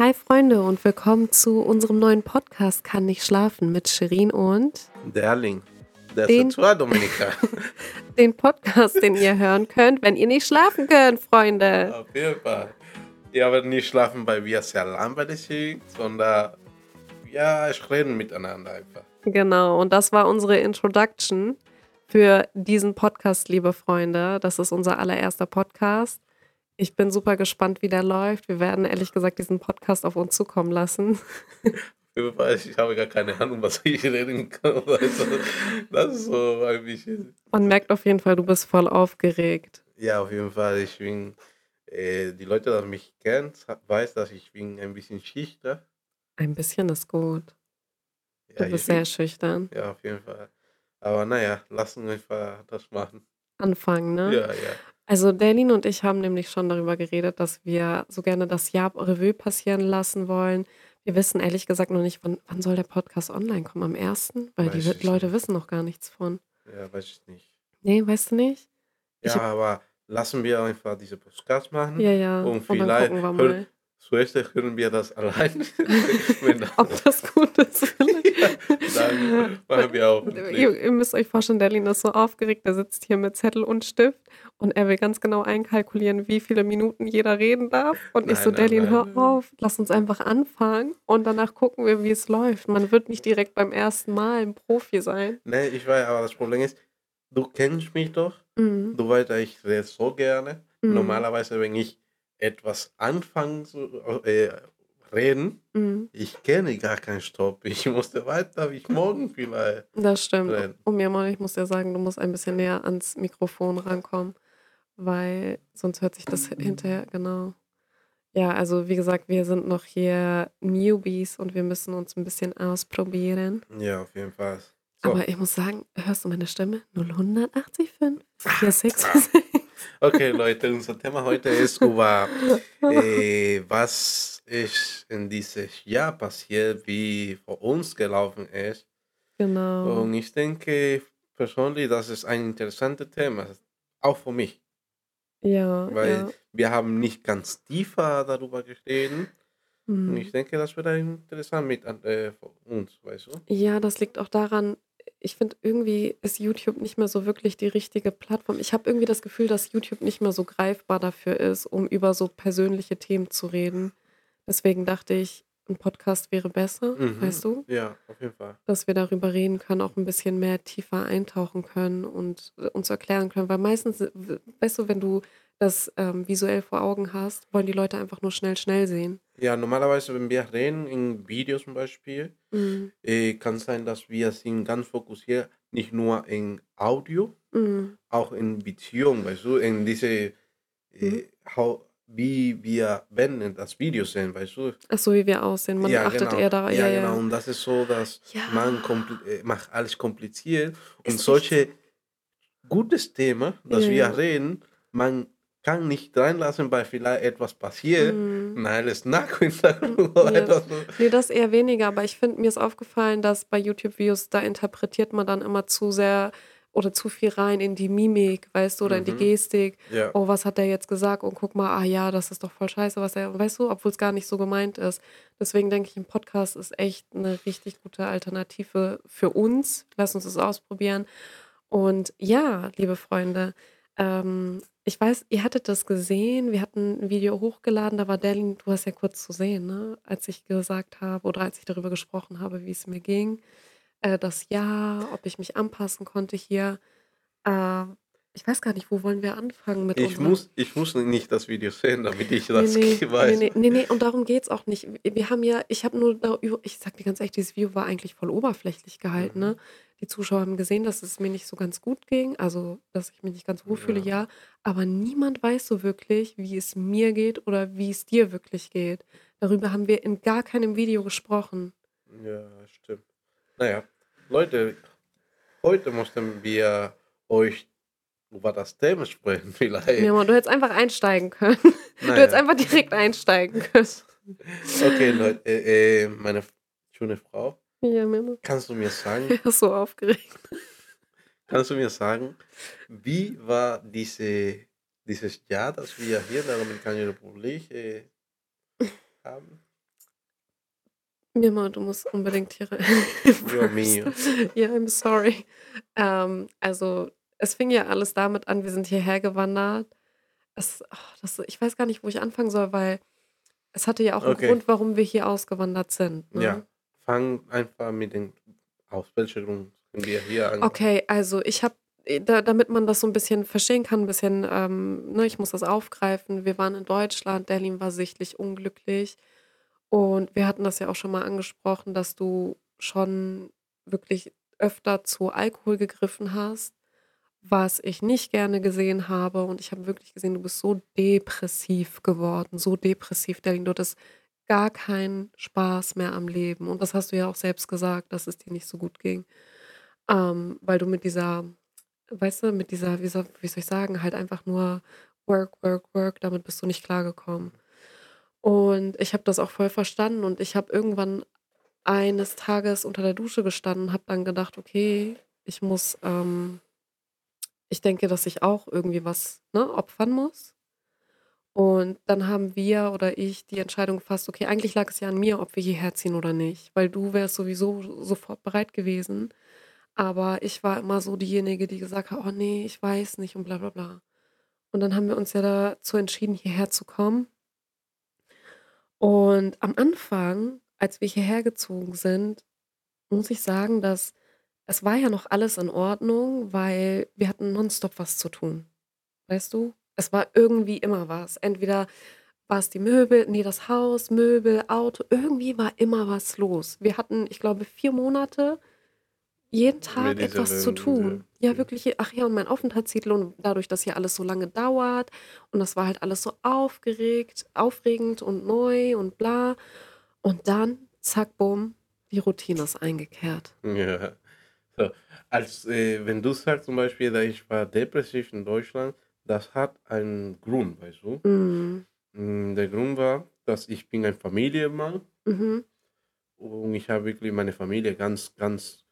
Hi Freunde und willkommen zu unserem neuen Podcast Kann nicht schlafen mit Shirin und Derling. Der Den- ist zwei Dominika. den Podcast, den ihr hören könnt, wenn ihr nicht schlafen könnt, Freunde. Auf jeden Fall. Ihr werdet nicht schlafen, weil wir sehr langweilig sind, sondern ja, reden miteinander einfach. Genau, und das war unsere Introduction für diesen Podcast, liebe Freunde. Das ist unser allererster Podcast. Ich bin super gespannt, wie der läuft. Wir werden ehrlich gesagt diesen Podcast auf uns zukommen lassen. Auf jeden Fall, ich habe gar keine Ahnung, was ich reden kann. Also, das ist so bisschen. Man merkt auf jeden Fall, du bist voll aufgeregt. Ja, auf jeden Fall. Ich bin, äh, die Leute, die mich kennen, weiß, dass ich bin ein bisschen schüchtern. Ein bisschen ist gut. Du Ja, ich bist bin- sehr schüchtern. Ja, auf jeden Fall. Aber naja, lassen wir einfach das machen. Anfangen, ne? Ja, ja. Also Derlin und ich haben nämlich schon darüber geredet, dass wir so gerne das Jahr Revue passieren lassen wollen. Wir wissen ehrlich gesagt noch nicht, wann, wann soll der Podcast online kommen? Am 1.? Weil die Weiß ich Leute nicht. wissen noch gar nichts von. Ja, weiß ich nicht. Nee, weißt du nicht? Ich Ja, aber lassen wir einfach diese Podcast machen. Ja, ja. Und Und dann vielleicht gucken wir hör- mal, Zuerst hören wir das allein. Das, ob das gut ist. dann machen wir auch. ihr, ihr müsst euch vorstellen, Derlin ist so aufgeregt, der sitzt hier mit Zettel und Stift und er will ganz genau einkalkulieren, wie viele Minuten jeder reden darf. Und ich Nein, so, nein, Derlin, nein, hör auf, lass uns einfach anfangen und danach gucken wir, wie es läuft. Man wird nicht direkt beim ersten Mal ein Profi sein. Nee, ich weiß, aber das Problem ist, du kennst mich doch. Mhm. Du weißt, ich rede so gerne. Mhm. Normalerweise, wenn ich etwas anfange zu äh, reden, Mhm. ich kenne gar keinen Stopp. Ich musste weiter, wie ich morgen vielleicht. Das stimmt. Nein. Und Mirmon, ich muss dir sagen, du musst ein bisschen näher ans Mikrofon rankommen, weil sonst hört sich das hinterher, genau. Ja, also wie gesagt, wir sind noch hier Newbies und wir müssen uns ein bisschen ausprobieren. Ja, auf jeden Fall. So. Aber ich muss sagen, hörst du meine Stimme? 0185 466. Okay, Leute, unser Thema heute ist über äh, was ist in dieses Jahr passiert, wie für uns gelaufen ist. genau. Und ich denke persönlich, das ist ein interessantes Thema, auch für mich, Ja, weil ja. wir haben nicht ganz tiefer darüber geredet. Und Mhm. ich denke, das wird interessant mit äh, für uns, weißt du? Ja, das liegt auch daran, ich finde, irgendwie ist YouTube nicht mehr so wirklich die richtige Plattform. Ich habe irgendwie das Gefühl, dass YouTube nicht mehr so greifbar dafür ist, um über so persönliche Themen zu reden. Deswegen dachte ich, ein Podcast wäre besser, Mhm. weißt du? Ja, auf jeden Fall. Dass wir darüber reden können, auch ein bisschen mehr tiefer eintauchen können und äh, uns erklären können. Weil meistens, weißt du, wenn du das ähm, visuell vor Augen hast, wollen die Leute einfach nur schnell, schnell sehen. Ja, normalerweise, wenn wir reden, in Videos zum Beispiel, Mhm. äh, kann sein, dass wir sind ganz fokussiert, nicht nur in Audio, Mhm. auch in Beziehung, weißt du, in diese, äh, Mhm. how, wie wir wenn das Video sehen, weißt du. Ach so, wie wir aussehen. Man ja, achtet genau. eher darauf. Ja, Ja, genau. Und das ist so, dass Ja. man äh, macht alles kompliziert. Und Ist solche gutes Thema, das Ja, wir reden, man kann nicht reinlassen, weil vielleicht etwas passiert. Mhm. Nein, es nach Hintergrund oder Ja. etwas. Nee, das eher weniger, aber ich finde, mir ist aufgefallen, dass bei YouTube-Videos, da interpretiert man dann immer zu sehr oder zu viel rein in die Mimik, weißt du, oder in die Mhm. Gestik. Ja. Oh, was hat der jetzt gesagt? Und guck mal, ah ja, das ist doch voll scheiße, was er, weißt du, obwohl es gar nicht so gemeint ist. Deswegen denke ich, ein Podcast ist echt eine richtig gute Alternative für uns. Lass uns das ausprobieren. Und ja, liebe Freunde, ähm, ich weiß, ihr hattet das gesehen. Wir hatten ein Video hochgeladen, da war Delin, du hast ja kurz zu sehen, ne? als ich gesagt habe oder als ich darüber gesprochen habe, wie es mir ging. Äh, das Ja, ob ich mich anpassen konnte hier. Äh, ich weiß gar nicht, wo wollen wir anfangen mit Ich unserer- muss, ich muss nicht das Video sehen, damit ich Nee, das nee, weiß. nee, nee, nee, nee, und darum geht es auch nicht. Wir haben ja, ich habe nur darüber, ich sag dir ganz ehrlich, dieses Video war eigentlich voll oberflächlich gehalten. Mhm. Ne? Die Zuschauer haben gesehen, dass es mir nicht so ganz gut ging, also dass ich mich nicht ganz wohl fühle, Ja. ja. Aber niemand weiß so wirklich, wie es mir geht oder wie es dir wirklich geht. Darüber haben wir in gar keinem Video gesprochen. Ja, stimmt. Naja, Leute, heute mussten wir euch über das Thema sprechen, vielleicht. Ja, Mann, du hättest einfach einsteigen können. Du Naja. hättest einfach direkt einsteigen können. Okay, Leute, äh, äh, meine schöne Frau, Ja, Mama. kannst du mir sagen, Er ist so aufgeregt. kannst du mir sagen, wie war diese, dieses Jahr, das wir hier in der Dominikanischen Republik äh, haben? Mirma, du musst unbedingt hier rein. Dios mío. Ja, I'm sorry. Ähm, also, es fing ja alles damit an, wir sind hierher gewandert. Es, ach, das, ich weiß gar nicht, wo ich anfangen soll, weil es hatte ja auch einen Okay. Grund, warum wir hier ausgewandert sind. Ne? Ja, fang einfach mit den aus welchem Grund sind wir hier an? Okay, also ich habe, da, damit man das so ein bisschen verstehen kann, ein bisschen, ähm, ne, ich muss das aufgreifen. Wir waren in Deutschland, Derlin war sichtlich unglücklich. Und wir hatten das ja auch schon mal angesprochen, dass du schon wirklich öfter zu Alkohol gegriffen hast, was ich nicht gerne gesehen habe. Und ich habe wirklich gesehen, du bist so depressiv geworden, so depressiv, Derlin. Du hattest gar keinen Spaß mehr am Leben. Und das hast du ja auch selbst gesagt, dass es dir nicht so gut ging. Ähm, weil du mit dieser, weißt du, mit dieser, wie soll, wie soll ich sagen, halt einfach nur Work, Work, Work, damit bist du nicht klargekommen. Und ich habe das auch voll verstanden und ich habe irgendwann eines Tages unter der Dusche gestanden, habe dann gedacht, okay, ich muss, ähm, ich denke, dass ich auch irgendwie was ne, opfern muss. Und dann haben wir oder ich die Entscheidung gefasst, okay, eigentlich lag es ja an mir, ob wir hierher ziehen oder nicht, weil du wärst sowieso sofort bereit gewesen. Aber ich war immer so diejenige, die gesagt hat, oh nee, ich weiß nicht und bla bla bla. Und dann haben wir uns ja dazu entschieden, hierher zu kommen. Und am Anfang, als wir hierher gezogen sind, muss ich sagen, dass es war ja noch alles in Ordnung, weil wir hatten nonstop was zu tun. Weißt du? Es war irgendwie immer was. Entweder war es die Möbel, nee, das Haus, Möbel, Auto, irgendwie war immer was los. Wir hatten, ich glaube, vier Monate jeden Tag dieser etwas zu tun. Ja, ja. wirklich. Ach ja, und mein Aufenthaltstitel und dadurch, dass hier alles so lange dauert und das war halt alles so aufgeregt, aufregend und neu und bla. Und dann, zack, bumm, die Routine ist eingekehrt. Ja. So, als, äh, wenn du sagst zum Beispiel, dass ich war depressiv in Deutschland, das hat einen Grund, weißt du? Mhm. Mm, Der Grund war, dass ich bin ein Familienmann Mhm. und ich habe wirklich meine Familie ganz, ganz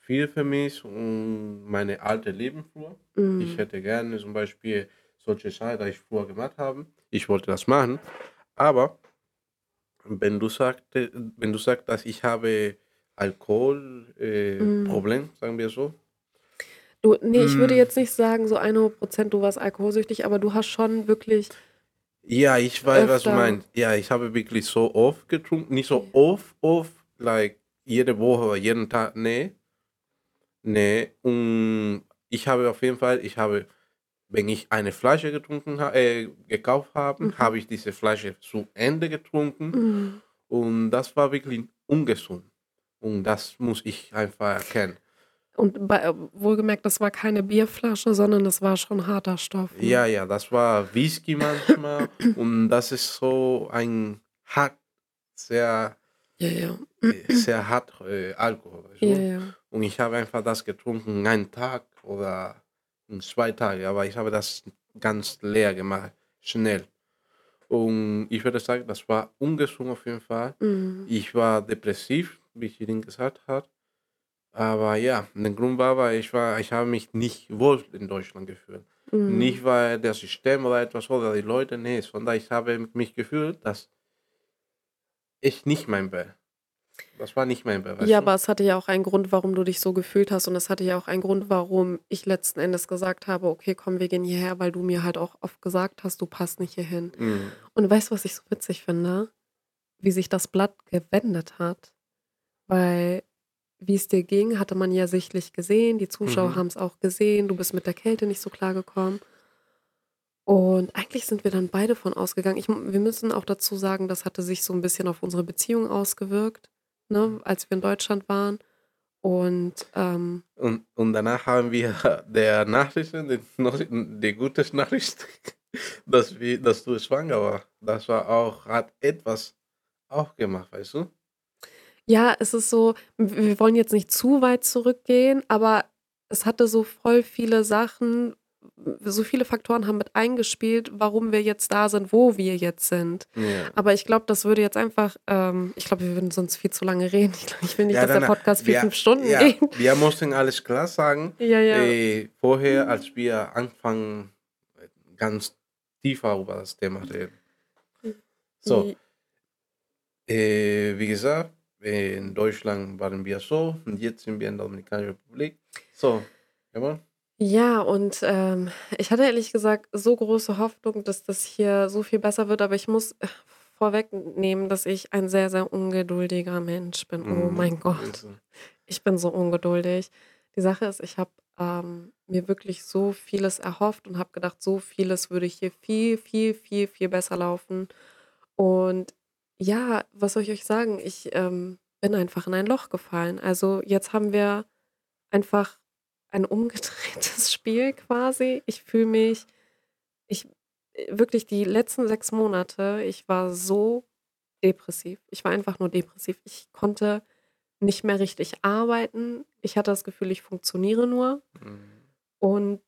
viel vermisst und meine alte Leben früher. Ich Mhm. hätte gerne zum Beispiel solche Sachen, die ich früher gemacht habe. Ich wollte das machen, aber wenn du sagte, wenn du sagst, dass ich habe Alkoholproblem, äh, Mhm. Problem, sagen wir so. Du, nee, ich würde Mm, jetzt nicht sagen, so 100% du warst alkoholsüchtig, aber du hast schon wirklich Ja, ich weiß, was du öfter. meinst. Ja, ich habe wirklich so oft getrunken, nicht so oft, oft, like jede Woche oder jeden Tag, nee, nee. Und ich habe auf jeden Fall, ich habe, wenn ich eine Flasche getrunken habe, äh, gekauft habe, Mhm. habe ich diese Flasche zu Ende getrunken Mhm. und das war wirklich ungesund. Und das muss ich einfach erkennen. Und bei, äh, wohlgemerkt, das war keine Bierflasche, sondern das war schon harter Stoff. Ne? Ja, ja, das war Whisky manchmal und das ist so ein hart, sehr, Ja, ja. äh, sehr hart äh, Alkohol. weißt Ja. Und ich habe einfach das getrunken, einen Tag oder zwei Tage, aber ich habe das ganz leer gemacht, schnell. Und ich würde sagen, das war ungesund auf jeden Fall. Mhm. Ich war depressiv, wie Shirin gesagt hat. Aber ja, der Grund war, weil ich war, ich habe mich nicht wohl in Deutschland gefühlt. Mhm. Nicht weil der System oder etwas oder die Leute, nee, sondern ich habe mich gefühlt, dass ich nicht mein bin. Das war nicht mein Be, weißt Ja, aber es hatte ja auch einen Grund, warum du dich so gefühlt hast. Und es hatte ja auch einen Grund, warum ich letzten Endes gesagt habe, okay, komm, wir gehen hierher, weil du mir halt auch oft gesagt hast, du passt nicht hierhin. Mhm. Und weißt du, was ich so witzig finde? Wie sich das Blatt gewendet hat. Weil, wie es dir ging, hatte man ja sichtlich gesehen. Die Zuschauer Mhm. haben es auch gesehen. Du bist mit der Kälte nicht so klar gekommen. Und eigentlich sind wir dann beide von ausgegangen. Ich, wir müssen auch dazu sagen, das hatte sich so ein bisschen auf unsere Beziehung ausgewirkt, ne, als wir in Deutschland waren. Und ähm, Und, und danach haben wir der Nachrichten, die, die gute Nachricht, dass, wir, dass du schwanger warst. Das war auch, hat etwas auch gemacht, weißt du? Ja, es ist so, wir wollen jetzt nicht zu weit zurückgehen, aber es hatte so voll viele Sachen, so viele Faktoren haben mit eingespielt, warum wir jetzt da sind, wo wir jetzt sind. Ja. Aber ich glaube, das würde jetzt einfach, ähm, ich glaube, wir würden sonst viel zu lange reden. Ich, glaub, ich will nicht, Ja, dass der Podcast vier, wir, fünf Stunden ja, geht. wir mussten alles klar sagen. Ja, ja. Äh, vorher, als wir anfangen, ganz tiefer über das Thema reden. So, äh, wie gesagt, in Deutschland waren wir so und jetzt sind wir in der Dominikanischen Republik. So, jawohl. Ja, und ähm, ich hatte ehrlich gesagt so große Hoffnung, dass das hier so viel besser wird, aber ich muss äh, vorwegnehmen, dass ich ein sehr, sehr ungeduldiger Mensch bin. Oh Mhm, mein ist Gott, ich bin so ungeduldig. Die Sache ist, ich habe ähm, mir wirklich so vieles erhofft und habe gedacht, so vieles würde hier viel, viel, viel, viel besser laufen. Und ja, was soll ich euch sagen? Ich ähm, bin einfach in ein Loch gefallen. Also jetzt haben wir einfach ein umgedrehtes Spiel quasi. Ich fühle mich, ich äh, wirklich die letzten sechs Monate, ich war so depressiv. Ich war einfach nur depressiv. Ich konnte nicht mehr richtig arbeiten. Ich hatte das Gefühl, ich funktioniere nur Mhm. und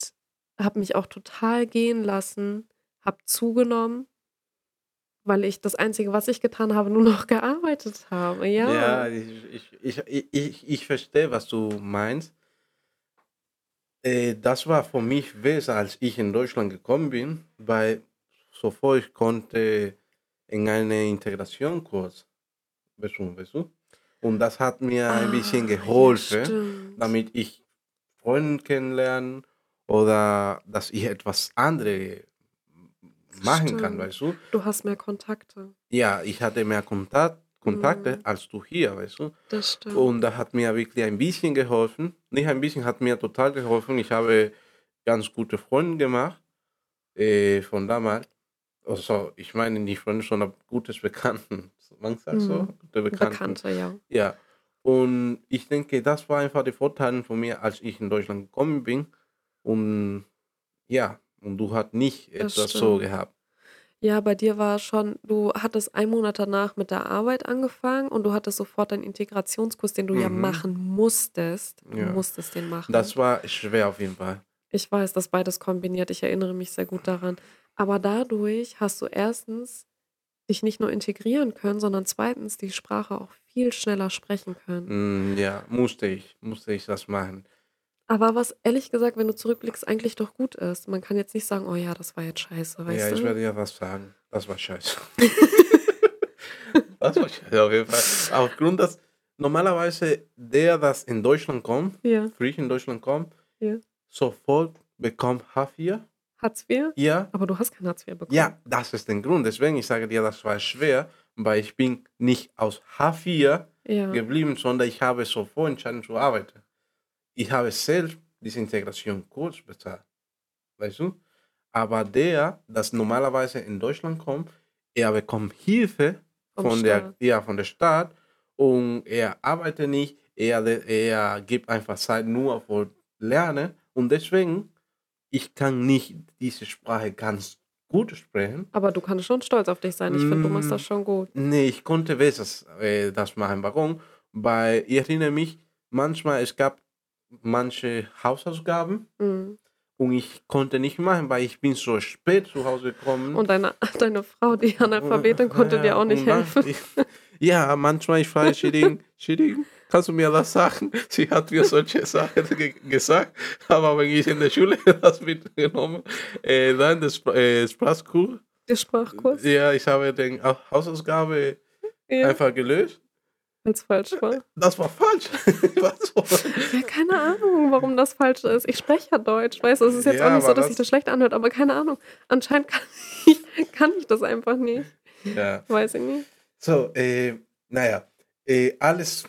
habe mich auch total gehen lassen, habe zugenommen, weil ich das Einzige, was ich getan habe, nur noch gearbeitet habe. Ja, Ja. ich, ich, ich, ich, ich, verstehe, was du meinst. Äh, das war für mich besser, als ich in Deutschland gekommen bin, weil sofort ich konnte in einen Integrationskurs besuchen, weißt du? Und das hat mir ein bisschen Ah, ja, geholfen, stimmt. damit ich Freunde kennenlernen oder dass ich etwas anderes machen kann, Stimmt. weißt du? Du hast mehr Kontakte. Ja, ich hatte mehr Kontakt, Kontakte Mhm, als du hier, weißt du? das stimmt. Und das hat mir wirklich ein bisschen geholfen. Nicht ein bisschen, hat mir total geholfen. Ich habe ganz gute Freunde gemacht äh, von damals. Also, ich meine nicht Freunde, sondern gutes Bekannten. Man sagt so, Mhm. gute Bekannten. Bekannte, ja. Ja. Und ich denke, das war einfach der Vorteil von mir, als ich in Deutschland gekommen bin. Und ja, und du hast nicht Das etwas so stimmt. gehabt. Ja, bei dir war schon, du hattest einen Monat danach mit der Arbeit angefangen und du hattest sofort deinen Integrationskurs, den du ja Mhm. machen musstest. Du Ja. musstest den machen. Das war schwer auf jeden Fall. Ich weiß, dass beides kombiniert. Ich erinnere mich sehr gut daran. Aber dadurch hast du erstens dich nicht nur integrieren können, sondern zweitens die Sprache auch viel schneller sprechen können. Mm, ja, musste ich, musste ich das machen. Aber was ehrlich gesagt, wenn du zurückblickst, eigentlich doch gut ist. Man kann jetzt nicht sagen, oh ja, das war jetzt scheiße, Ja, weißt ich du? werde ja was sagen. Das war scheiße. Das war scheiße auf jeden Fall. Aufgrund, dass normalerweise der, das in Deutschland kommt, Ja, frisch in Deutschland kommt, ja. sofort bekommt H4. Hartz IV? Ja, Aber du hast kein Hartz IV bekommen. ja, das ist der Grund. Deswegen, ich sage dir, das war schwer, weil ich bin nicht aus H4 Ja. geblieben, sondern ich habe sofort entschieden zu arbeiten. Ich habe selbst diese Integration kurz bezahlt. Weißt du? Aber der, das normalerweise in Deutschland kommt, er bekommt Hilfe Vom von der, ja, von der Staat und er arbeitet nicht, er, er gibt einfach Zeit nur für Lernen und deswegen, ich kann nicht diese Sprache ganz gut sprechen. Aber du kannst schon stolz auf dich sein. Ich finde, du machst das Mm, schon gut. Nee, ich konnte besser äh, das machen. Warum? Weil ich erinnere mich, manchmal es gab manche Hausaufgaben Mhm. und ich konnte nicht machen, weil ich bin so spät zu Hause gekommen. Und deine, deine Frau, die Analphabetin, konnte dir auch nicht helfen. Ich, ja, manchmal ich frage Shirin, Shirin, kannst du mir das sagen? Sie hat mir solche Sachen ge gesagt, aber wenn ich in der Schule das mitgenommen, äh, dann das äh, Sprachkurs, Der Sprachkurs, ja, ich habe die Hausaufgabe ja, einfach gelöst. Als falsch war. Das war falsch. Ja, keine Ahnung, warum das falsch ist. Ich spreche ja Deutsch, weißt du, es ist jetzt Ja, auch nicht so, dass das- sich das schlecht anhört, aber keine Ahnung. Anscheinend kann ich, kann ich das einfach nicht. ja. Weiß ich nicht. So, äh, naja, äh, alles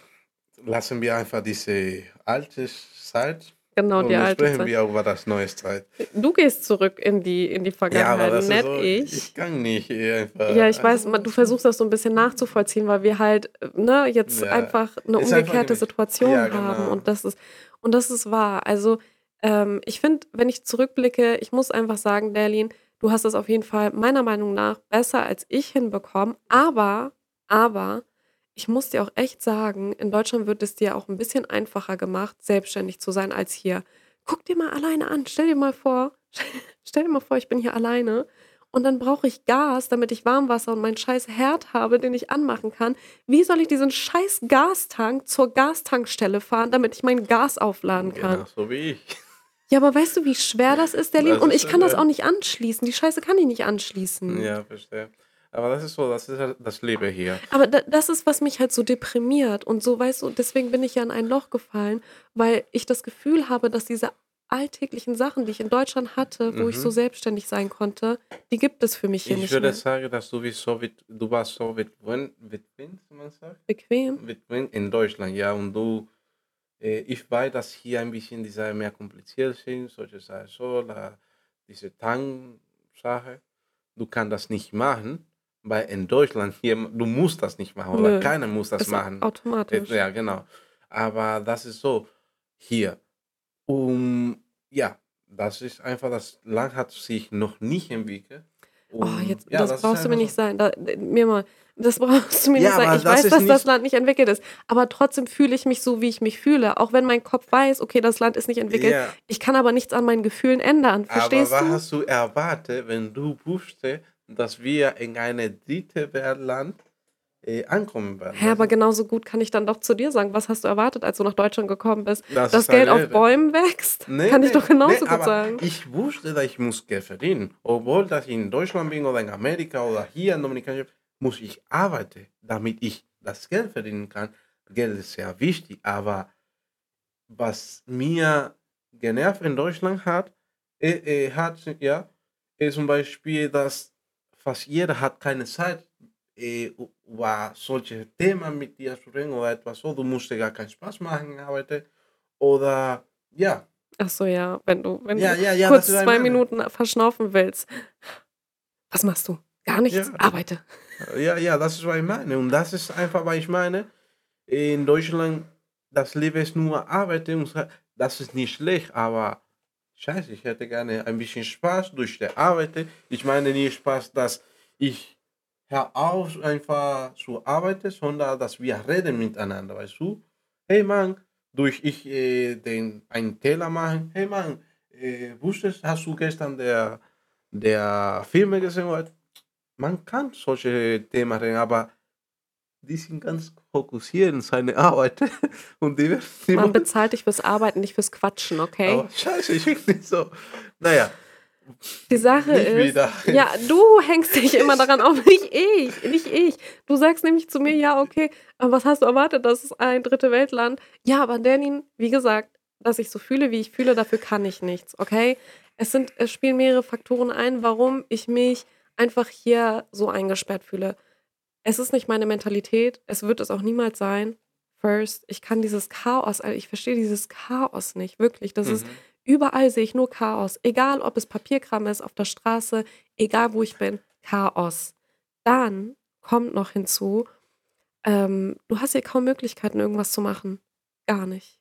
lassen wir einfach diese alte Zeit Genau, und die alte sprechen Zeit. wir über das neue Zeit. Du gehst zurück in die, in die Ja, aber Vergangenheit, das nicht so, ich. ich kann nicht äh, einfach. Ja, ich weiß, du versuchst das so ein bisschen nachzuvollziehen, weil wir halt ne, jetzt Ja, einfach eine einfach umgekehrte nicht- Situation Ja, haben genau. und das ist und das ist wahr. Also ähm, ich finde, wenn ich zurückblicke, ich muss einfach sagen, Derlin, du hast es auf jeden Fall meiner Meinung nach besser als ich hinbekommen, aber aber ich muss dir auch echt sagen, in Deutschland wird es dir auch ein bisschen einfacher gemacht, selbstständig zu sein als hier. Guck dir mal alleine an, stell dir mal vor, stell dir mal vor, ich bin hier alleine und dann brauche ich Gas, damit ich Warmwasser und meinen scheiß Herd habe, den ich anmachen kann. Wie soll ich diesen scheiß Gastank zur Gastankstelle fahren, damit ich mein Gas aufladen kann? Genau, so wie ich. Ja, aber weißt du, wie schwer das ist, Derlin? Das Und ich kann das auch nicht anschließen. Die Scheiße kann ich nicht anschließen. Ja, verstehe. Aber das ist so, das ist halt das Leben hier. Aber da, das ist, was mich halt so deprimiert und so, weißt du, deswegen bin ich ja in ein Loch gefallen, weil ich das Gefühl habe, dass diese alltäglichen Sachen, die ich in Deutschland hatte, wo ich so Mhm. selbstständig sein konnte, die gibt es für mich hier Ich nicht würde mehr. sagen, dass du wie so du warst so bequem, bequem, wie man sagt, Bequem. bequem in Deutschland, ja, und du, äh, ich weiß, dass hier ein bisschen die Sachen mehr kompliziert sind, solche Sachen so, la, diese Tank-Sache, du kannst das nicht machen, weil in Deutschland hier, du musst das nicht machen oder Nö, keiner muss das ist machen. Automatisch. Ja, genau. Aber das ist so hier. Um, ja, das ist einfach, das Land hat sich noch nicht entwickelt. Oh, Und jetzt, ja, das, das brauchst du mir nicht so. sagen. Da, mir mal, das brauchst du mir Ja, nicht sagen. aber Ich das weiß, dass das Land nicht entwickelt ist. Aber trotzdem fühle ich mich so, wie ich mich fühle. Auch wenn mein Kopf weiß, okay, das Land ist nicht entwickelt. Ja, Ich kann aber nichts an meinen Gefühlen ändern. aber Verstehst was du? hast du erwartet, wenn du wusstest, dass wir in eine dritte Weltland äh, ankommen werden? Hä, aber genauso gut kann ich dann doch zu dir sagen, was hast du erwartet, als du nach Deutschland gekommen bist? Das ein Geld auf. Bäumen wächst? Nee, kann ich nee, doch genauso nee, gut sagen. Ich wusste, dass ich muss Geld verdienen. Obwohl, dass ich in Deutschland bin oder in Amerika oder hier in Dominikana, muss ich arbeiten, damit ich das Geld verdienen kann. Geld ist sehr wichtig, aber was mir genervt in Deutschland hat, äh, äh, hat ja, ist zum Beispiel, dass fast jeder hat keine Zeit, äh, über solche Themen mit dir zu reden oder etwas so. Du musst dir gar keinen Spaß machen, arbeiten. Oder ja, Ach so, ja, wenn du, wenn ja, du ja, ja, kurz zwei meine. Minuten verschnaufen willst. Was machst du? Gar nichts. Arbeite. Ja, ja, das ist, was ich meine. Und das ist einfach, was ich meine. In Deutschland, das Leben ist nur so- Das ist nicht schlecht, aber scheiße, ich hätte gerne ein bisschen Spaß durch die Arbeit. Ich meine nicht Spaß, dass ich hör auf, einfach zu arbeiten, sondern dass wir reden miteinander, weißt du? Hey Mann, durch ich äh, den, einen Teller machen. Hey Mann, äh, wusstest, hast du gestern der, der Filme gesehen? Man kann solche Themen reden, aber die sind ganz fokussiert in seine Arbeit. Und die, die Man bezahlt dich fürs Arbeiten, nicht fürs Quatschen, okay? aber scheiße, ich bin nicht so. Naja, Die Sache ist, wieder. ja, du hängst dich immer daran auf, nicht ich, nicht ich. Du sagst nämlich zu mir, ja, okay, aber was hast du erwartet, das ist ein dritte Weltland. Ja, aber Danin, wie gesagt, dass ich so fühle, wie ich fühle, dafür kann ich nichts, okay? Es sind, es spielen mehrere Faktoren ein, warum ich mich einfach hier so eingesperrt fühle. Es ist nicht meine Mentalität, es wird es auch niemals sein. First, ich kann dieses Chaos, also ich verstehe dieses Chaos nicht, wirklich. Das ist Mhm. Überall sehe ich nur Chaos. Egal, ob es Papierkram ist, auf der Straße, egal wo ich bin, Chaos. Dann kommt noch hinzu, ähm, du hast hier kaum Möglichkeiten, irgendwas zu machen. Gar nicht.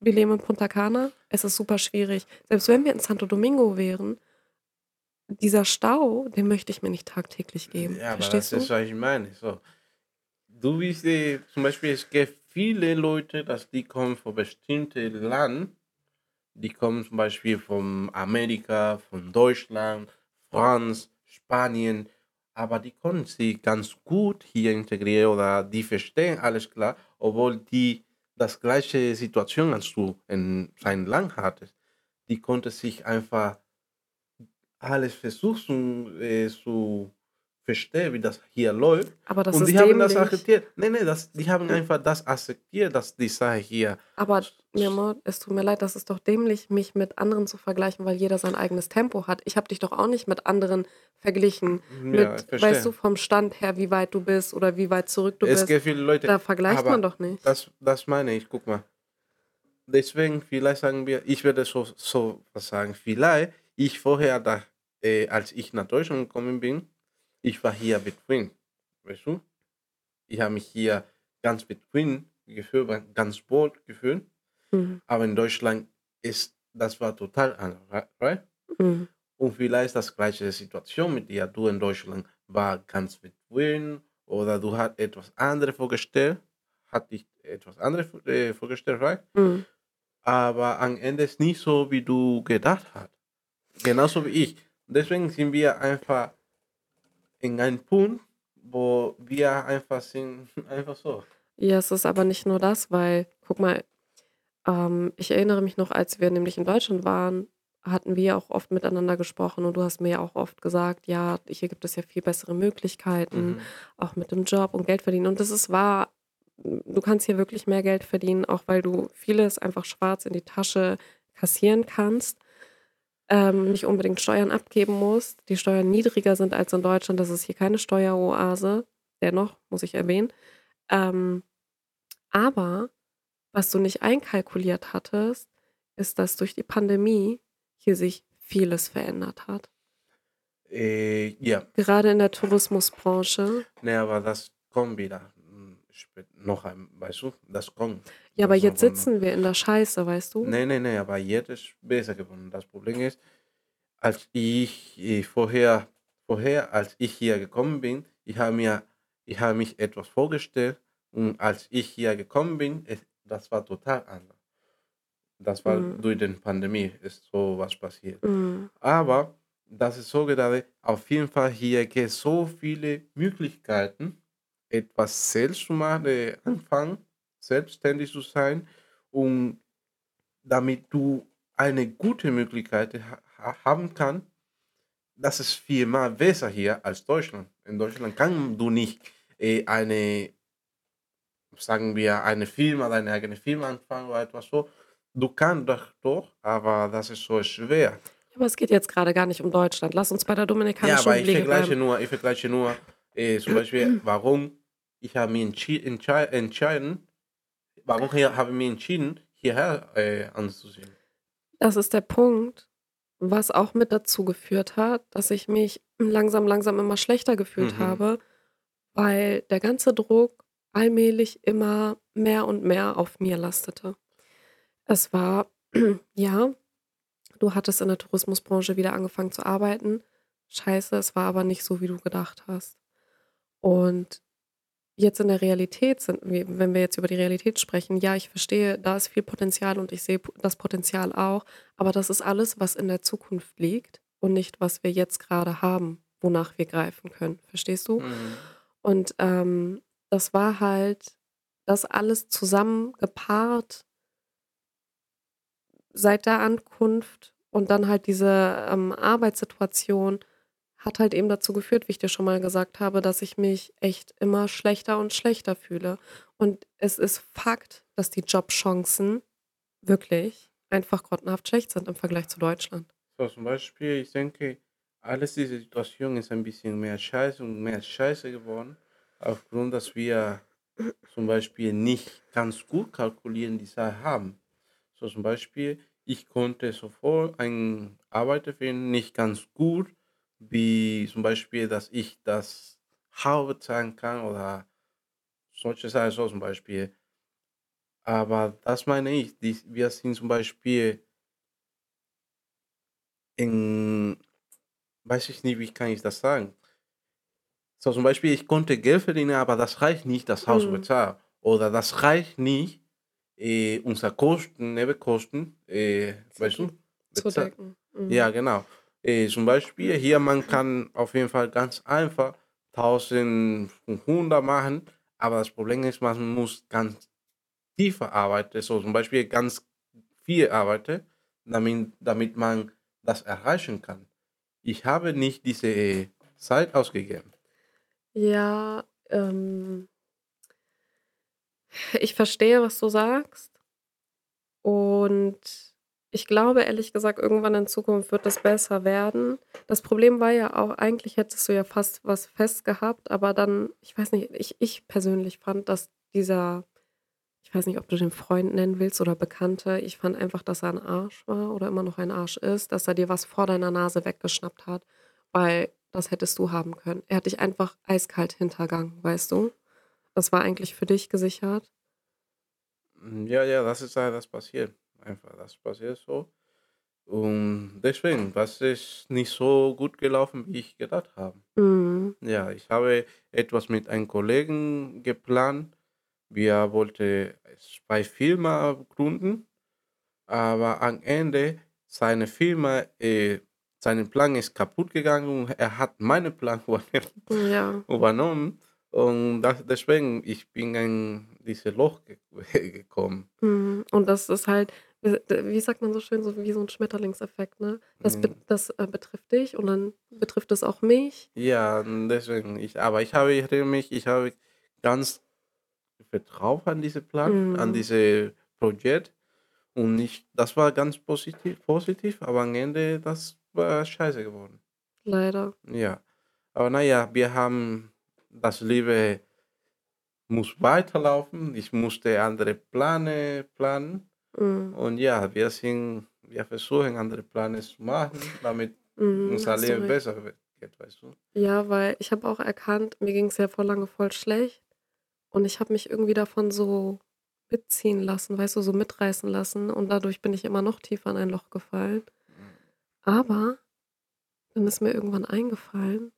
Wir leben in Punta Cana, es ist super schwierig. Selbst wenn wir in Santo Domingo wären, dieser Stau, den möchte ich mir nicht tagtäglich geben. Ja, aber Verstehst das du? ist, was ich meine. So. Du bist äh, zum Beispiel, es gibt viele Leute, dass die kommen von bestimmten Land, die kommen zum Beispiel von Amerika, von Deutschland, Franz, Spanien, aber die können sich ganz gut hier integrieren oder die verstehen alles klar, obwohl die das gleiche Situation als du in seinem Land hattest. Die konnte sich einfach alles versuchen äh, zu verstehen, wie das hier läuft. Aber das und ist die haben das dämlich. akzeptiert. Nee, nee, das, die haben einfach das akzeptiert, dass die Sache hier. Aber mir es tut mir leid, das ist doch dämlich, mich mit anderen zu vergleichen, weil jeder sein eigenes Tempo hat. Ich habe dich doch auch nicht mit anderen verglichen. Mit, Ja, verstehe. weißt du, vom Stand her, wie weit du bist oder wie weit zurück du es bist. gibt viele Leute. Da vergleicht man doch nicht. Das, das meine ich, guck mal. Deswegen, vielleicht sagen wir, ich werde so, so was sagen, vielleicht, ich vorher, da, äh, als ich nach Deutschland gekommen bin, ich war hier between, weißt du? Ich habe mich hier ganz between gefühlt, ganz wohl gefühlt, Mhm. aber in Deutschland ist, das war total anders, right? Mhm. Und vielleicht das gleiche Situation mit dir. Du in Deutschland war ganz between oder du hast etwas anderes vorgestellt, hat dich etwas anderes äh, vorgestellt, right? Mhm. aber am Ende ist nicht so, wie du gedacht hast. Genauso wie ich. Deswegen sind wir einfach in einem Punkt, wo wir einfach sind, einfach so. Ja, es ist aber nicht nur das, weil, guck mal, ähm, ich erinnere mich noch, als wir nämlich in Deutschland waren hatten wir auch oft miteinander gesprochen und du hast mir ja auch oft gesagt, ja, hier gibt es ja viel bessere Möglichkeiten, Mhm. auch mit dem Job und Geld verdienen. Und das ist wahr, du kannst hier wirklich mehr Geld verdienen, auch weil du vieles einfach schwarz in die Tasche kassieren kannst, ähm, nicht unbedingt Steuern abgeben musst, die Steuern niedriger sind als in Deutschland. Das ist hier keine Steueroase, dennoch, muss ich erwähnen. Ähm, aber was du nicht einkalkuliert hattest, ist, dass durch die Pandemie hier sich vieles verändert hat. Äh, ja, Gerade in der Tourismusbranche. ne, aber das kommt wieder. Noch ein, weißt du, das kommt. Ja, aber jetzt sitzen wir in der Scheiße, weißt du? Nee, nee, nee, aber jetzt ist besser geworden. Das Problem ist, als ich äh, vorher, vorher, als ich hier gekommen bin, ich habe mir, ich habe mich etwas vorgestellt und als ich hier gekommen bin, es, das war total anders. Das war Mhm. durch die Pandemie ist so was passiert. Mm, Aber das ist so gerade, auf jeden Fall hier gibt es so viele Möglichkeiten, etwas selbst zu machen, äh, anfangen, selbstständig zu sein und damit du eine gute Möglichkeit ha ha- haben kannst, das ist viermal besser hier als Deutschland. In Deutschland kann du nicht äh, eine, sagen wir, eine Firma, deine eigene Firma anfangen oder etwas so. Du kannst doch, doch, aber das ist so schwer. Aber es geht jetzt gerade gar nicht um Deutschland. Lass uns bei der Ja, Dominikanischen aber ich vergleiche bleiben. nur, ich vergleiche nur äh, zum Beispiel, warum ich habe mich entschi entschei entschieden, warum habe ich mich entschieden, hierher äh, anzusehen. Das ist der Punkt, was auch mit dazu geführt hat, dass ich mich langsam, langsam immer schlechter gefühlt Mhm. habe, weil der ganze Druck allmählich immer mehr und mehr auf mir lastete. Es war, ja, du hattest in der Tourismusbranche wieder angefangen zu arbeiten. Scheiße, es war aber nicht so, wie du gedacht hast. Und jetzt in der Realität sind wenn wir jetzt über die Realität sprechen, ja, ich verstehe, da ist viel Potenzial und ich sehe das Potenzial auch, aber das ist alles, was in der Zukunft liegt und nicht, was wir jetzt gerade haben, wonach wir greifen können. Verstehst du? Mhm. Und ähm, das war halt das alles zusammen gepaart seit der Ankunft und dann halt diese ähm, Arbeitssituation hat halt eben dazu geführt, wie ich dir schon mal gesagt habe, dass ich mich echt immer schlechter und schlechter fühle. Und es ist Fakt, dass die Jobchancen wirklich einfach grottenhaft schlecht sind im Vergleich zu Deutschland. So, zum Beispiel, ich denke, alles diese Situation ist ein bisschen mehr Scheiße und mehr Scheiße geworden, aufgrund, dass wir zum Beispiel nicht ganz gut kalkulieren die Sache haben. So zum Beispiel, ich konnte sofort einen Arbeiter finden, nicht ganz gut, wie zum Beispiel, dass ich das Haus bezahlen kann oder solche Sachen, so zum Beispiel. Aber das meine ich, die, wir sind zum Beispiel in, weiß ich nicht, wie kann ich das sagen? So zum Beispiel, ich konnte Geld verdienen, aber das reicht nicht, das Haus Mhm. bezahlen. Oder das reicht nicht, äh, unsere Kosten, Nebenkosten, äh, weißt du, Zu bezahlen. decken. Mhm. Ja, genau. Äh, zum Beispiel hier, man kann auf jeden Fall ganz einfach 1500 machen, aber das Problem ist, man muss ganz tiefer arbeiten, so zum Beispiel ganz viel arbeiten, damit, damit man das erreichen kann. Ich habe nicht diese Zeit ausgegeben. Ja, ähm, ich verstehe, was du sagst. Und ich glaube, ehrlich gesagt, irgendwann in Zukunft wird das besser werden. Das Problem war ja auch, eigentlich hättest du ja fast was fest gehabt, aber dann, ich weiß nicht, ich, ich persönlich fand, dass dieser, ich weiß nicht, ob du den Freund nennen willst oder Bekannte, ich fand einfach, dass er ein Arsch war oder immer noch ein Arsch ist, dass er dir was vor deiner Nase weggeschnappt hat, weil das hättest du haben können. Er hat dich einfach eiskalt hintergangen, weißt du? Das war eigentlich für dich gesichert. Mm, Ja, ja, das ist halt das passiert. Einfach, das passiert so. Und deswegen, das ist nicht so gut gelaufen, wie ich gedacht habe. Mhm. Ja, ich habe etwas mit einem Kollegen geplant. Wir wollten zwei Firma gründen, aber am Ende seine Firma, äh, sein Plan ist kaputt gegangen und er hat meinen Plan übernommen. Ja. übernommen. Und das, deswegen, ich bin in dieses Loch ge gekommen. Mhm. Und das ist halt, wie sagt man so schön, so wie so ein Schmetterlingseffekt, ne? Das be Mhm. das, äh, betrifft dich und dann betrifft es auch mich. Ja, deswegen, ich aber ich habe ich erinnere mich, ich habe ganz vertraut an diesen Plan, an Mhm. diese Projekt und ich das war ganz positiv positiv, aber am Ende, das war scheiße geworden. Leider. Ja, aber na ja, wir haben das Leben muss weiterlaufen. Ich musste andere Pläne planen Mhm. und ja, wir sind wir versuchen, andere Pläne zu machen, damit Mhm, unser Leben recht. besser wird geht, weißt du? Ja, weil ich habe auch erkannt, mir ging's ja vor lange voll schlecht und ich habe mich irgendwie davon so mitziehen lassen, weißt du, so mitreißen lassen und dadurch bin ich immer noch tiefer in ein Loch gefallen. Aber dann ist mir irgendwann eingefallen,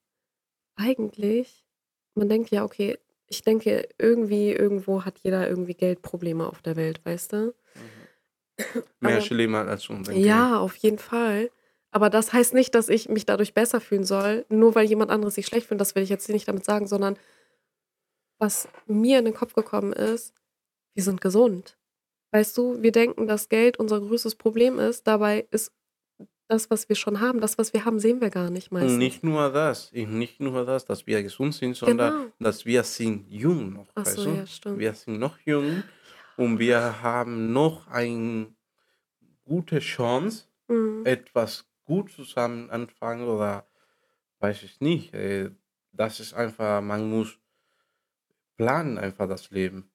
eigentlich man denkt ja, okay ich denke, irgendwie irgendwo hat jeder irgendwie Geldprobleme auf der Welt, weißt du? Mehr schlimmer als ich. Ja, auf jeden Fall. Aber das heißt nicht, dass ich mich dadurch besser fühlen soll, nur weil jemand anderes sich schlecht fühlt. Das will ich jetzt nicht damit sagen, sondern was mir in den Kopf gekommen ist, wir sind gesund. Weißt du, wir denken, dass Geld unser größtes Problem ist. Dabei ist das, was wir schon haben, das, was wir haben, sehen wir gar nicht Und meistens. nicht nur das, ich nicht nur das, dass wir gesund sind, sondern Genau. dass wir sind jung noch, Ach weißt so, du? ja, stimmt. Wir sind noch jung und wir haben noch eine gute Chance, Mhm. etwas gut zusammen anfangen oder weiß ich nicht. Äh, das ist einfach, man muss planen einfach das Leben.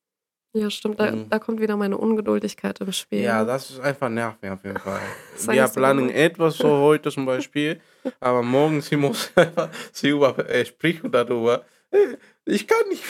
Ja, stimmt. Da, Mhm. da kommt wieder meine Ungeduldigkeit im Spiel. Ja, das ist einfach nervig auf jeden Fall. Wir so planen gemein. etwas so heute zum Beispiel, aber morgen sie muss einfach, sie über, äh, sprechen darüber. Ich kann nicht,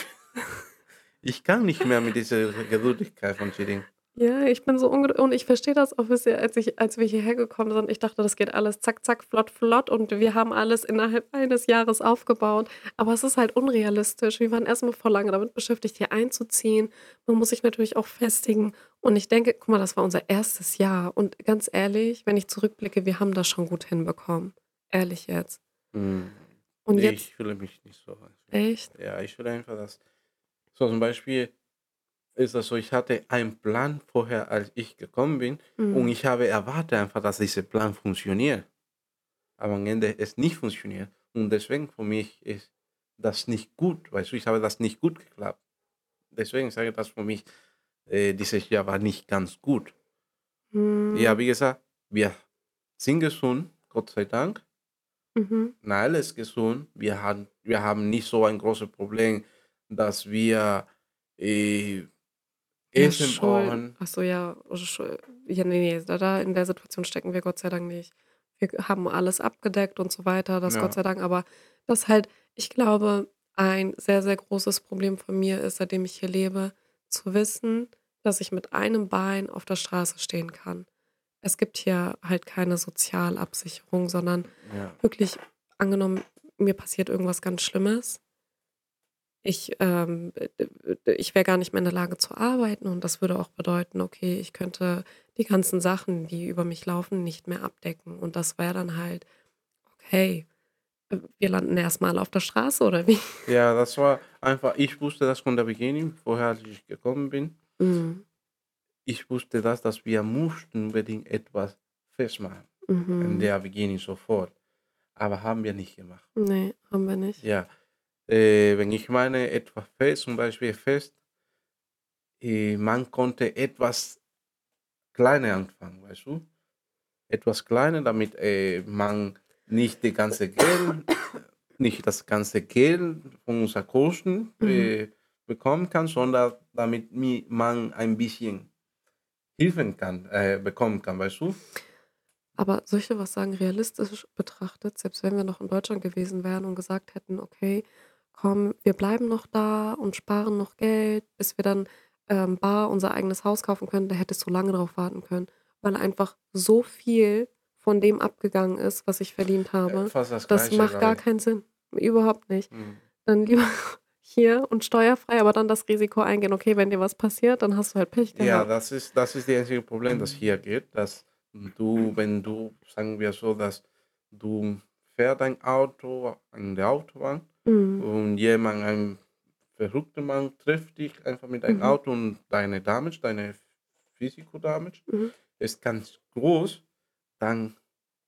ich kann nicht mehr mit dieser Geduldigkeit von Chilling. Ja, ich bin so ungeduldig und ich verstehe das auch, wisst ihr, als ich als wir hierher gekommen sind, ich dachte, das geht alles zack, zack, flott, flott und wir haben alles innerhalb eines Jahres aufgebaut. Aber es ist halt unrealistisch. Wir waren erst mal vor lange damit beschäftigt, hier einzuziehen. Man muss sich natürlich auch festigen. Und ich denke, guck mal, das war unser erstes Jahr. Und ganz ehrlich, wenn ich zurückblicke, wir haben das schon gut hinbekommen. Ehrlich jetzt. Hm. Und Ich jetzt, fühle mich nicht so. echt? Ja, ich fühle einfach das. So zum Beispiel ist das so, ich hatte einen Plan vorher, als ich gekommen bin und Mhm. ich habe erwartet einfach, dass dieser Plan funktioniert. Aber am Ende es nicht funktioniert. Und deswegen für mich ist das nicht gut. Weißt du, ich habe das nicht gut geklappt. Deswegen sage ich das für mich, äh, dieses Jahr war nicht ganz gut. Ja, Mhm. wie gesagt, wir sind gesund, Gott sei Dank. Mhm. Na, alles gesund. Wir haben, wir haben nicht so ein großes Problem, dass wir äh, Ja, Essen Schuld. brauchen. Ach so, ja. Schul ja, ne, ne, da da in der Situation stecken wir Gott sei Dank nicht. Wir haben alles abgedeckt und so weiter, das Gott Ja. sei Dank. Aber das halt ich glaube, ein sehr, sehr großes Problem von mir ist, seitdem ich hier lebe, zu wissen, dass ich mit einem Bein auf der Straße stehen kann. Es gibt hier halt keine Sozialabsicherung, sondern Ja. wirklich angenommen, mir passiert irgendwas ganz Schlimmes. Ich, ähm, äh, ich wäre gar nicht mehr in der Lage zu arbeiten und das würde auch bedeuten, okay, ich könnte die ganzen Sachen, die über mich laufen, nicht mehr abdecken. Und das wäre dann halt, okay, wir landen erst mal auf der Straße oder wie? Ja, das war einfach, ich wusste das von der Beginning, vorher als ich gekommen bin. Mhm. Ich wusste das, dass wir mussten unbedingt etwas festmachen. In Mhm. der Beginning sofort. Aber haben wir nicht gemacht. Ne, haben wir nicht. Ja, wenn ich meine etwas fest, zum Beispiel fest, äh, man konnte etwas kleiner anfangen, weißt du? Etwas kleiner, damit äh, man nicht die ganze Geld, nicht das ganze Geld von unseren Kosten Mhm. bekommen kann, sondern damit mi- man ein bisschen helfen kann, äh, bekommen kann, weißt du? Aber dir was sagen, realistisch betrachtet, selbst wenn wir noch in Deutschland gewesen wären und gesagt hätten, okay, komm, wir bleiben noch da und sparen noch Geld, bis wir dann ähm, bar unser eigenes Haus kaufen können, da hättest du lange drauf warten können, weil einfach so viel von dem abgegangen ist, was ich verdient habe. Äh, das Das macht gar keinen Sinn. Überhaupt nicht. Mhm. Dann lieber hier und steuerfrei, aber dann das Risiko eingehen, okay, wenn dir was passiert, dann hast du halt Pech Ja, gehabt. das ist, das ist das einzige Problem, das hier geht, dass du, wenn du, sagen wir so, dass du fährst ein Auto an der Autobahn Mhm. und jemand, ein verrückter Mann, trifft dich einfach mit einem Mhm. Auto und deine Damage, deine Physical Damage, Mhm. ist ganz groß, dann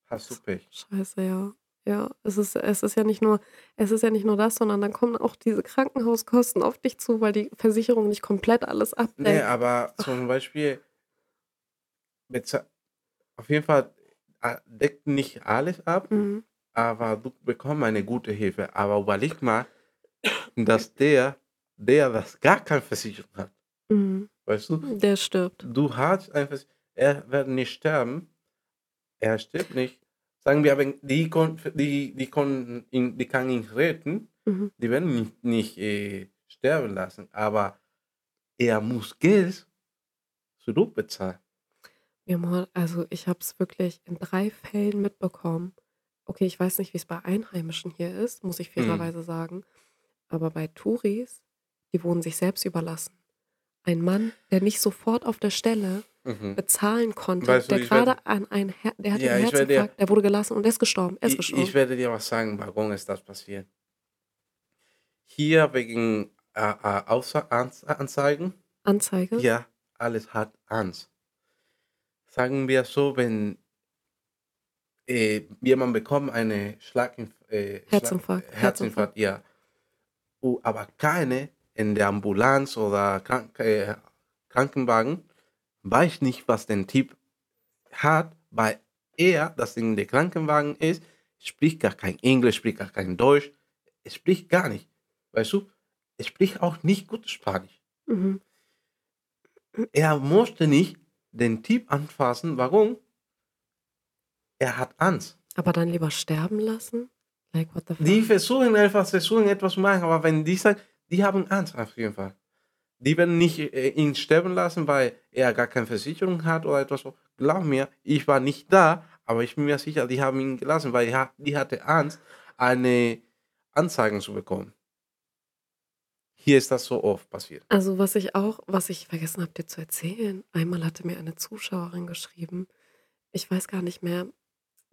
hast du Pech. Scheiße, ja. Ja, es ist, es ist ja nicht nur, es ist ja nicht nur das, sondern dann kommen auch diese Krankenhauskosten auf dich zu, weil die Versicherung nicht komplett alles abdeckt. Nee, aber zum Beispiel, auf jeden Fall äh, deckt nicht alles ab, Mhm. Aber du bekommst eine gute Hilfe. Aber überleg mal, dass der, der das gar keine Versicherung hat, Mhm. weißt du, Der stirbt. du hast einfach, er wird nicht sterben, er stirbt nicht. Sagen wir, wenn die, kon, die, die, kon, ihn, die kann ihn retten, Mhm. die werden ihn nicht, nicht äh, sterben lassen, aber er muss Geld zurückbezahlen. Also ich habe es wirklich in drei Fällen mitbekommen. Okay, ich weiß nicht, wie es bei Einheimischen hier ist, muss ich Mhm. fairerweise sagen. Aber bei Touris, die wurden sich selbst überlassen. Ein Mann, der nicht sofort auf der Stelle Mhm. bezahlen konnte, Weißt du, der werde- gerade an ein Her der hatte Ja, einen Herzinfarkt, der wurde gelassen und er ist gestorben. Er ist Ich, gestorben. ich werde dir was sagen, warum ist das passiert. Hier wegen äh, äh, Anzeigen, Anzeige. ja, alles hat Angst. Sagen wir so, wenn äh, jemand bekommt eine Schlaginf äh, Herzinfarkt, Schlag Herzinfarkt, ja. Uh, aber keine in der Ambulanz oder Krank äh, Krankenwagen weiß nicht, was der Typ hat, weil er, das in der Krankenwagen ist, spricht gar kein Englisch, spricht gar kein Deutsch, spricht gar nicht. Weißt du, er spricht auch nicht gut Spanisch. Mhm. Er musste nicht den Typ anfassen. Warum? Er hat Angst. Aber dann lieber sterben lassen? Like, what the fuck? Die versuchen einfach, versuchen etwas zu machen, aber wenn die sagen, die haben Angst auf jeden Fall. Die werden nicht äh, ihn sterben lassen, weil er gar keine Versicherung hat oder etwas so. Glaub mir, ich war nicht da, aber ich bin mir sicher, die haben ihn gelassen, weil er, die hatte Angst, eine Anzeige zu bekommen. Hier ist das so oft passiert. Also was ich auch, was ich vergessen habe dir zu erzählen, einmal hatte mir eine Zuschauerin geschrieben, ich weiß gar nicht mehr,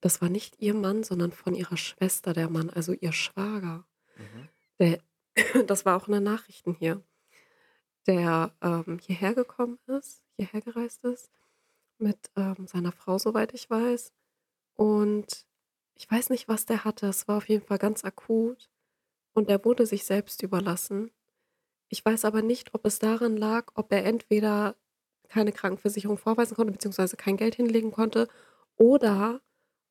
das war nicht ihr Mann, sondern von ihrer Schwester der Mann, also ihr Schwager. Der, das war auch in den Nachrichten hier, der ähm, hierher gekommen ist, hierher gereist ist, mit ähm, seiner Frau, soweit ich weiß. Und ich weiß nicht, was der hatte. Es war auf jeden Fall ganz akut. Und er wurde sich selbst überlassen. Ich weiß aber nicht, ob es daran lag, ob er entweder keine Krankenversicherung vorweisen konnte, beziehungsweise kein Geld hinlegen konnte, oder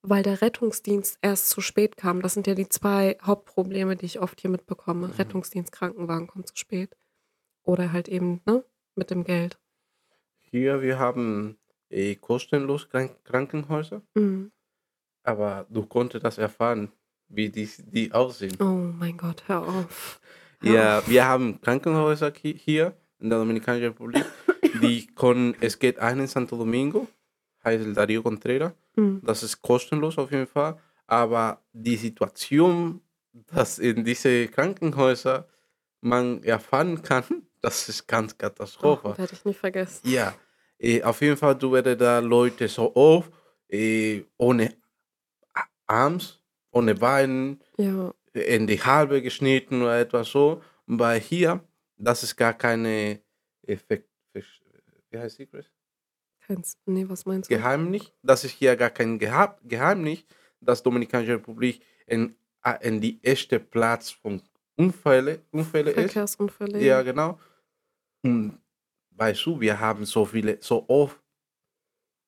weil der Rettungsdienst erst zu spät kam. Das sind ja die zwei Hauptprobleme, die ich oft hier mitbekomme. Mhm. Rettungsdienst, Krankenwagen kommt zu spät. Oder halt eben, ne, mit dem Geld. Hier, wir haben äh, kostenlos Krank Krankenhäuser, Mhm. aber du konntest das erfahren, wie die, die aussehen. Oh mein Gott, hör auf. Hör Ja, auf. wir haben Krankenhäuser hier in der Dominikanischen Republik. Die können, es geht einen in Santo Domingo, heißt Darío Contreras. Mhm. Das ist kostenlos auf jeden Fall. Aber die Situation, dass in diese Krankenhäuser man erfahren kann, das ist ganz Oh, Katastrophe. werde ich nicht vergessen. Ja, äh, auf jeden Fall, du wirst da Leute so oft äh, ohne Arms, ohne Beinen, Ja, in die Halbe geschnitten oder etwas so. Weil hier, das ist gar keine Effekt, wie heißt die, Chris? Keins. Nee, was meinst du? Geheimnis. Das ist hier gar kein Geha Geheimnis, dass Dominikanische Republik in, äh, in die erste Platz von Unfälle, Unfälle ist. Verkehrsunfälle. Ja, genau. Und weißt du, wir haben so viele, so oft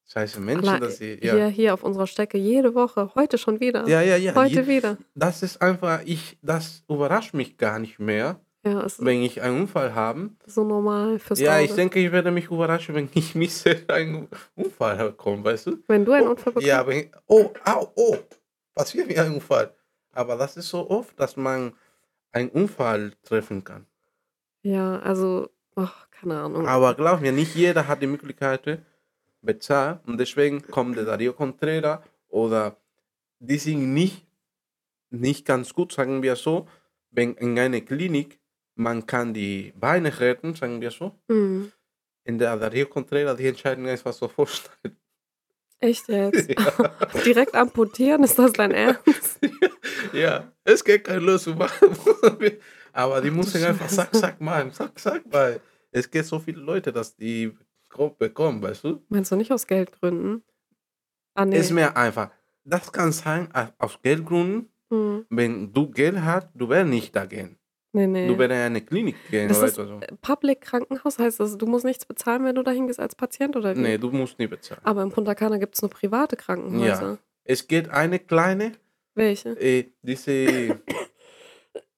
scheiße Menschen, Allein- dass sie, Hier, ja. hier auf unserer Strecke, jede Woche, heute schon wieder. Ja, ja, ja. heute je- wieder. Das ist einfach, ich, das überrascht mich gar nicht mehr, Ja, wenn ich einen Unfall habe. so normal fürs Ja, Auge. ich denke, ich werde mich überraschen, wenn ich misse einen Unfall bekomme, weißt du? Wenn du einen Oh, Unfall bekommst. Ja, wenn ich, oh, au, oh, passiert mir ein Unfall. Aber das ist so oft, dass man einen Unfall treffen kann. Ja, also, ach, keine Ahnung. Aber glaub mir, nicht jeder hat die Möglichkeit bezahlt und deswegen kommt der Dario Contreras oder die sind nicht, nicht ganz gut, sagen wir so, wenn in einer Klinik man kann die Beine retten, sagen wir so, Hm. in der Dario Contreras die entscheiden einfach so vorstellen. Echt jetzt? Direkt amputieren, ist das dein Ernst? ja, es geht keine Lösung. Aber die du müssen einfach zack, zack machen, zack, zack, weil es gibt so viele Leute, dass die grob bekommen, weißt du? Meinst du nicht aus Geldgründen? Ah, nee. Ist mir einfach. Das kann sein, aus Geldgründen, Hm. wenn du Geld hast, du wirst nicht da Nee, nee. Du wirst in eine Klinik gehen, Das du? so. Public Krankenhaus heißt das, du musst nichts bezahlen, wenn du dahin gehst als Patient oder wie? Nee, du musst nicht bezahlen. Aber in Punta Cana gibt es nur private Krankenhäuser. Es geht eine kleine, Welche? äh, diese,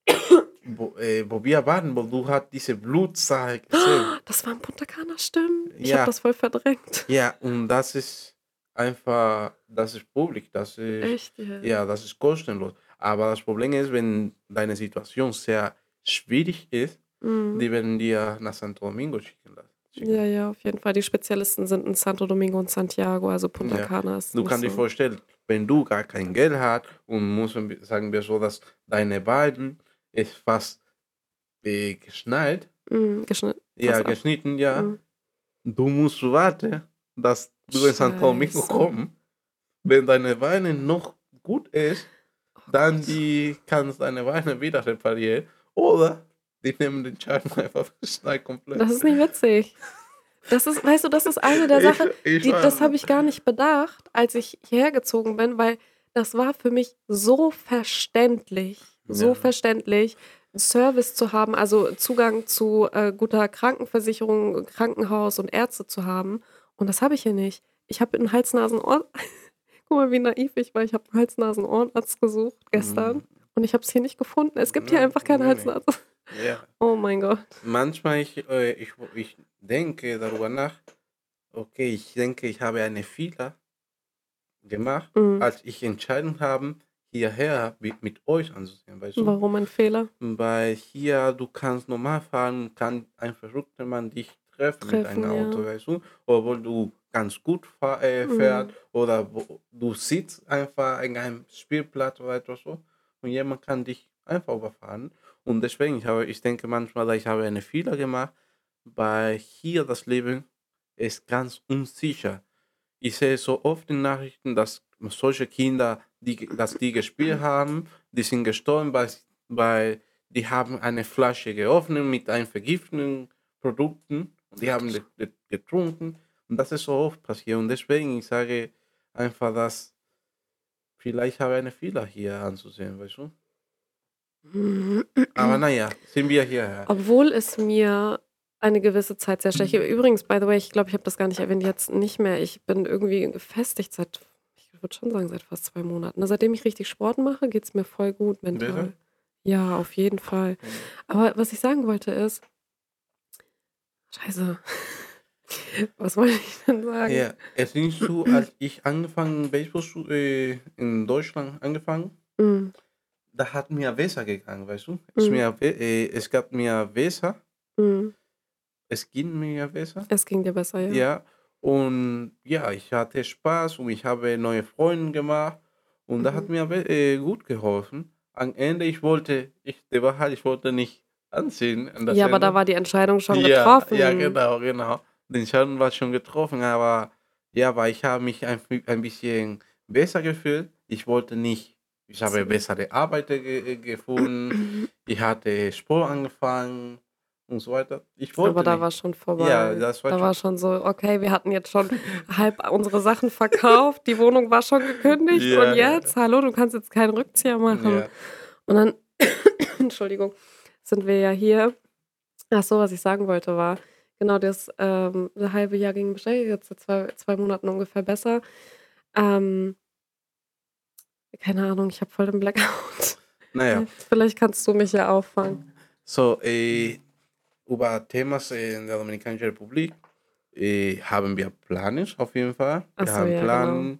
wo, äh, wo wir waren, wo du hast diese Blutsache gesehen. Das war in Punta Cana, stimmt. Ich Ja. habe das voll verdrängt. Ja, und das ist einfach, das ist publik, das ist, Echt? jetzt? ja, das ist kostenlos. Aber das Problem ist, wenn deine Situation sehr schwierig ist, Mhm. die werden dir nach Santo Domingo schicken lassen. Ja, ja, auf jeden Fall. Die Spezialisten sind in Santo Domingo und Santiago, also Punta Ja. Cana ist Du kannst dir so. vorstellen, wenn du gar kein Geld hast und musst, sagen wir so, dass deine Beine ist fast äh, geschneit, Mhm, geschnitten. ja, Fast ab. geschnitten, ja, Mhm. du musst warten, dass du in Santo Domingo kommst. Wenn deine Beine noch gut ist, dann Gott. die kannst deine Beine wieder reparieren oder die nehmen den Schaden einfach schnell komplett. Das ist nicht witzig. Das ist, weißt du, das ist eine der Sachen, ich, ich die, das habe ich gar nicht bedacht, als ich hierher gezogen bin, weil das war für mich so verständlich, so Ja. verständlich, Service zu haben, also Zugang zu äh, guter Krankenversicherung, Krankenhaus und Ärzte zu haben. Und das habe ich hier nicht. Ich habe einen Hals-Nasen-Ohr. Guck mal, wie naiv ich war. Ich habe einen Hals-Nasen-Ohrenarzt gesucht gestern Mhm. Und ich habe es hier nicht gefunden. Es gibt hier einfach nee. Hals-Nasen. Ja. Oh mein Gott. Manchmal ich, äh, ich, ich denke darüber nach, okay, ich denke, ich habe eine Fehler gemacht, Mhm. als ich entschieden habe, hierher mit, mit euch anzusehen, weißt du? Warum ein Fehler? Weil hier, du kannst normal fahren, kann ein verrückter Mann dich treffen, mit Treffen, einem ja. Auto, weißt du? Obwohl du ganz gut fahr, äh, Mhm. fährst oder wo, du sitzt einfach in einem Spielplatz oder etwas so und jemand kann dich einfach überfahren. Und deswegen, ich, habe, ich denke manchmal, ich habe einen Fehler gemacht, weil hier das Leben ist ganz unsicher. Ich sehe so oft in Nachrichten, dass solche Kinder, die, dass die gespielt haben, die sind gestorben, weil, weil die haben eine Flasche geöffnet mit einem vergifteten Produkten und die haben ge- ge- getrunken. Und das ist so oft passiert. Und deswegen, ich sage einfach, dass vielleicht habe ich einen Fehler hier anzusehen, weißt du? Aber naja, sind wir hierher. Obwohl es mir eine gewisse Zeit sehr schlecht. Übrigens, by the way, ich glaube, ich habe das gar nicht erwähnt, jetzt nicht mehr. Ich bin irgendwie gefestigt seit, ich würde schon sagen, seit fast zwei Monaten. Also seitdem ich richtig Sport mache, geht es mir voll gut mental. Wirklich? Ja, auf jeden Fall. Aber was ich sagen wollte ist, scheiße. Was wollte ich denn sagen? Ja, es ist so, als ich angefangen, Baseball äh, in Deutschland angefangen, Mm, da hat mir besser gegangen, weißt du? Es, Mhm. mir, äh, es gab mir besser, mm. es ging mir besser. Es ging dir besser, ja. Ja, und ja, ich hatte Spaß und ich habe neue Freunde gemacht und da hat Mhm. mir äh, gut geholfen. Am Ende, ich wollte, ich, der war halt, ich wollte nicht anziehen. an das Ja, aber da Ende. war die Entscheidung schon ja, getroffen. Ja, genau, genau. Die Entscheidung war schon getroffen, aber ja, aber ich habe mich ein, ein bisschen besser gefühlt. Ich wollte nicht, ich habe bessere Arbeit ge gefunden, ich hatte Sport angefangen und so weiter. Ich wollte Aber da nicht. war schon vorbei. Ja, das war da schon- war schon so, okay, wir hatten jetzt schon halb unsere Sachen verkauft, die Wohnung war schon gekündigt Ja. und jetzt, hallo, du kannst jetzt keinen Rückzieher machen. Ja. Und dann, Entschuldigung, sind wir ja hier. Ach so, was ich sagen wollte war, genau das ähm, halbe Jahr ging bestellt, jetzt seit zwei, zwei Monaten ungefähr besser. Ähm, keine Ahnung, ich habe voll den Blackout. Naja, Vielleicht kannst du mich ja auffangen. so, äh, über Themas in der Dominikanischen Republik äh, haben wir Pläne auf jeden Fall. Wir so, haben ja, Pläne,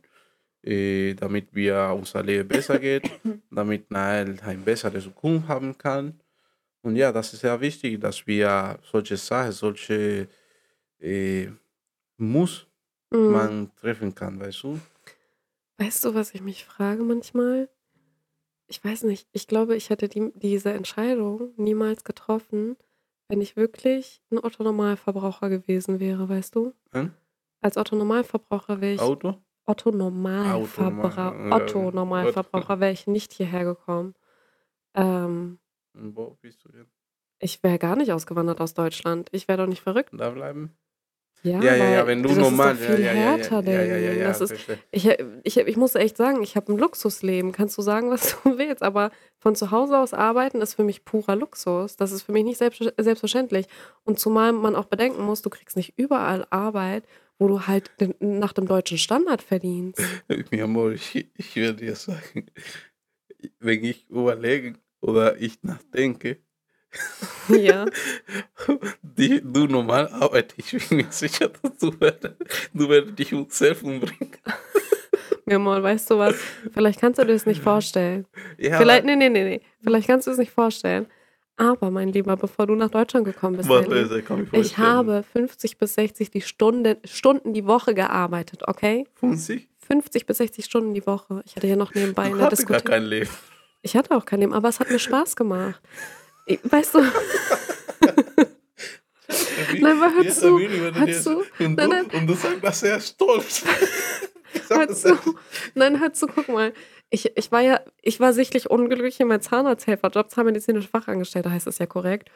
äh, damit wir unser Leben besser geht, damit Nael eine bessere Zukunft haben kann. Und ja, das ist sehr wichtig, dass wir solche Sachen, solche äh, Muss Mhm. man treffen kann, weißt du? Weißt du, was ich mich frage manchmal? Ich weiß nicht. Ich glaube, ich hätte die, diese Entscheidung niemals getroffen, wenn ich wirklich ein Otto-Normalverbraucher gewesen wäre, weißt du? Hm? Als Otto-Normalverbraucher wäre ich Auto? Otto-Normalverbraucher Autonormal- ja, Otto-Normalverbraucher wäre ich nicht hierher gekommen. Ähm, Und wo bist du denn? ich wäre gar nicht ausgewandert aus Deutschland. Ich wäre doch nicht verrückt. Da bleiben? Ja, Ja, ja, ja, wenn du das normal- ist doch viel ja, härter, ja, ja, ja, ja, das ist, ich, ich, ich muss echt sagen, ich habe ein Luxusleben. Kannst du sagen, was du willst, aber von zu Hause aus arbeiten ist für mich purer Luxus. Das ist für mich nicht selbst, selbstverständlich. Und zumal man auch bedenken muss, du kriegst nicht überall Arbeit, wo du halt nach dem deutschen Standard verdienst. Mi amor, ich, ich würde dir sagen, wenn ich überlege oder ich nachdenke, ja. die, du normal arbeitest, ich bin mir sicher, dass du, werde, du werdest dich selbst umbringen. Mir mal, weißt du was? Vielleicht kannst du dir das nicht vorstellen. Ja, Vielleicht, nee, nee, nee, nee. Vielleicht kannst du es nicht vorstellen. Aber, mein Lieber, bevor du nach Deutschland gekommen bist, ist, kann ich ich habe 50 bis 60 die Stunde, Stunden die Woche gearbeitet, okay? 50? 50 bis 60 Stunden die Woche. Ich hatte ja noch nebenbei der hattest gar kein Leben. Ich hatte auch kein Leben, aber es hat mir Spaß gemacht. Ich, weißt du, Nein, aber hör zu, hör zu. Und Nein, du, nein. und du sagst, dass er stolz hör zu. Nein, hör zu, guck mal. Ich, ich war ja, ich war sichtlich unglücklich in meinem Zahnarzthelferjob, zahnmedizinische Fachangestellte heißt es ja korrekt.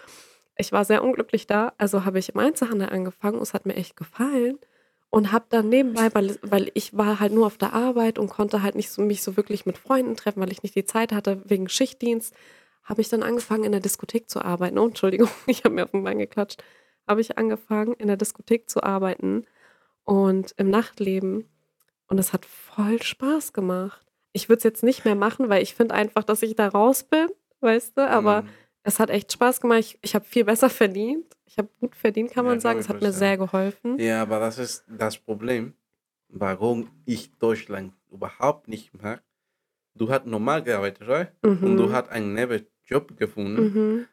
Ich war sehr unglücklich da, also habe ich im Einzelhandel angefangen und es hat mir echt gefallen. Und habe dann nebenbei, weil, weil ich war halt nur auf der Arbeit und konnte halt nicht so, mich so wirklich mit Freunden treffen, weil ich nicht die Zeit hatte wegen Schichtdienst, habe ich dann angefangen in der Diskothek zu arbeiten. Oh, Entschuldigung, ich habe mir auf den Bein geklatscht. Habe ich angefangen in der Diskothek zu arbeiten und im Nachtleben. Und es hat voll Spaß gemacht. Ich würde es jetzt nicht mehr machen, weil ich finde einfach, dass ich da raus bin, weißt du, aber Mhm. Es hat echt Spaß gemacht. Ich, ich habe viel besser verdient. Ich habe gut verdient, kann Ja, man sagen. Es hat mir sehr geholfen. Ja, aber das ist das Problem, warum ich Deutschland überhaupt nicht mag. Du hast normal gearbeitet, right? Und du Mhm. hast einen Nebenjob gefunden. Mhm.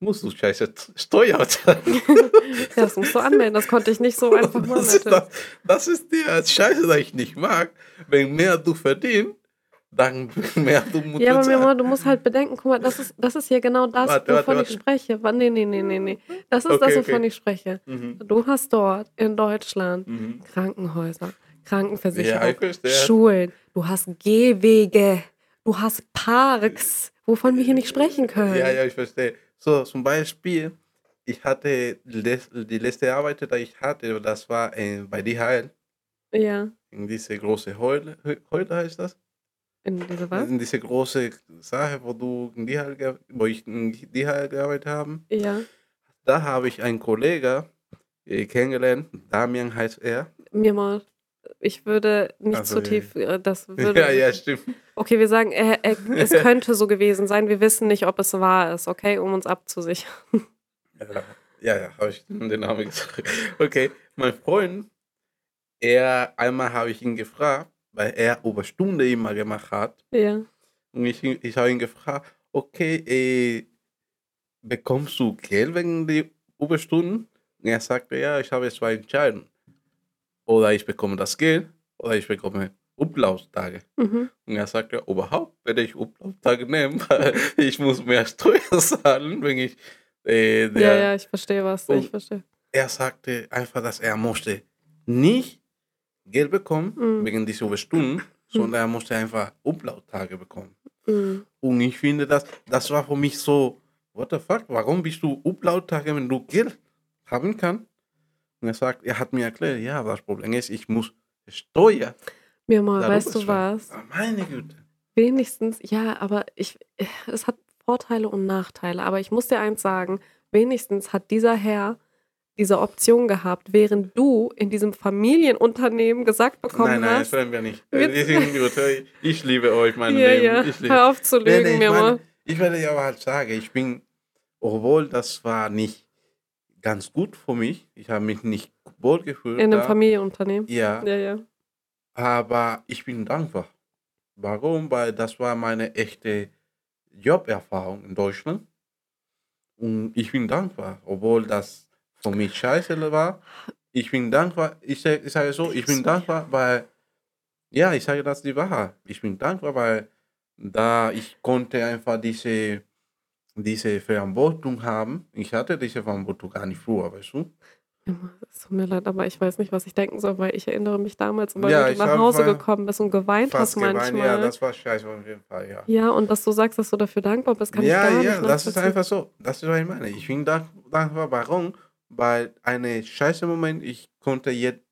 Musst du scheiße Steuer zahlen. Ja, das musst du anmelden. Das konnte ich nicht so einfach machen. das, das, das ist die Scheiße, die ich nicht mag. Wenn mehr du verdienst, dann mehr du musst Ja, aber. Mama, du musst halt bedenken, guck mal, das ist, das ist hier genau das, Warte, wovon warte. ich spreche. Nee, nee, nee, nee, nee. Das ist Okay, das, okay. wovon ich spreche. Mhm. Du hast dort in Deutschland Mhm. Krankenhäuser, Ja, Krankenversicherung, ich verstehe. Schulen, du hast Gehwege, du hast Parks, wovon wir hier nicht sprechen können. Ja, ja, ich verstehe. So, zum Beispiel, ich hatte die letzte Arbeit, die ich hatte, das war äh, bei DHL, Ja. in diese große Heule, Heule heißt das? In diese was? In diese große Sache, wo du in DHL, ge- wo ich in DHL gearbeitet habe. Ja. Da habe ich einen Kollegen äh, kennengelernt, Damian heißt er. Mir mal. Ich würde nicht Also, zu tief, äh, das würde. Ja, ja, stimmt. Okay, wir sagen, er, er, es könnte so gewesen sein. Wir wissen nicht, ob es wahr ist, okay, um uns abzusichern. Ja, ja, ja habe ich den Namen gesagt. Okay, mein Freund, er, einmal habe ich ihn gefragt, weil er Überstunde immer gemacht hat. Ja. Und ich, ich habe ihn gefragt, okay, äh, bekommst du Geld wegen der Überstunden? Und er sagte, ja, ich habe zwei Entscheidungen. Oder ich bekomme das Geld, oder ich bekomme Urlaubstage. Mhm. Und er sagte, überhaupt werde ich Urlaubstage nehmen, weil ich muss mehr Steuern zahlen, wenn ich äh, Ja, der, ja, ich verstehe was. Ich verstehe. er sagte einfach, dass er musste nicht Geld bekommen Mhm. wegen dieser Überstunden, sondern er musste einfach Urlaubstage bekommen. Mhm. Und ich finde, das, das war für mich so, what the fuck, warum bist du Urlaubstage, wenn du Geld haben kannst? Und er sagt, er hat mir erklärt, ja, das Problem ist, ich muss Steuer. Mir mal, weißt du was? Ah, Meine Güte. Wenigstens, ja, aber ich, es hat Vorteile und Nachteile. Aber ich muss dir eins sagen, wenigstens hat dieser Herr diese Option gehabt, während du in diesem Familienunternehmen gesagt bekommen nein, nein, das hast. wollen wir nicht. Wir- sind gut. Ich liebe euch, mein ja, Leben. ja, Ich liebe hör auf zu Nee, lügen, nee, ich, mir mal. ich werde ja aber halt sagen, ich bin, obwohl das war nicht ganz gut für mich, ich habe mich nicht wohl gefühlt. In einem da, Familienunternehmen. ja, Ja, ja. aber ich bin dankbar. Warum? Weil das war meine echte Joberfahrung in Deutschland. Und ich bin dankbar, obwohl das für mich scheiße war. Ich bin dankbar, ich, sag- ich sage so, ich bin dankbar, weil, ja, ich sage das die Wahrheit. Ich bin dankbar, weil da ich konnte einfach diese, diese Verantwortung haben. Ich hatte diese Verantwortung gar nicht früher, weißt du? Es tut mir leid, aber ich weiß nicht, was ich denken soll, weil ich erinnere mich damals, weil Ja, du nach Hause gekommen bist und geweint hast geweint. manchmal. Ja, das war scheiße auf jeden Fall, ja. Ja, und dass du sagst, dass du dafür dankbar bist, kann ja, ich gar ja, nicht das ist einfach so. Das ist, was ich meine. Ich bin dank- dankbar. Warum? Weil eine scheiße Moment, ich konnte jetzt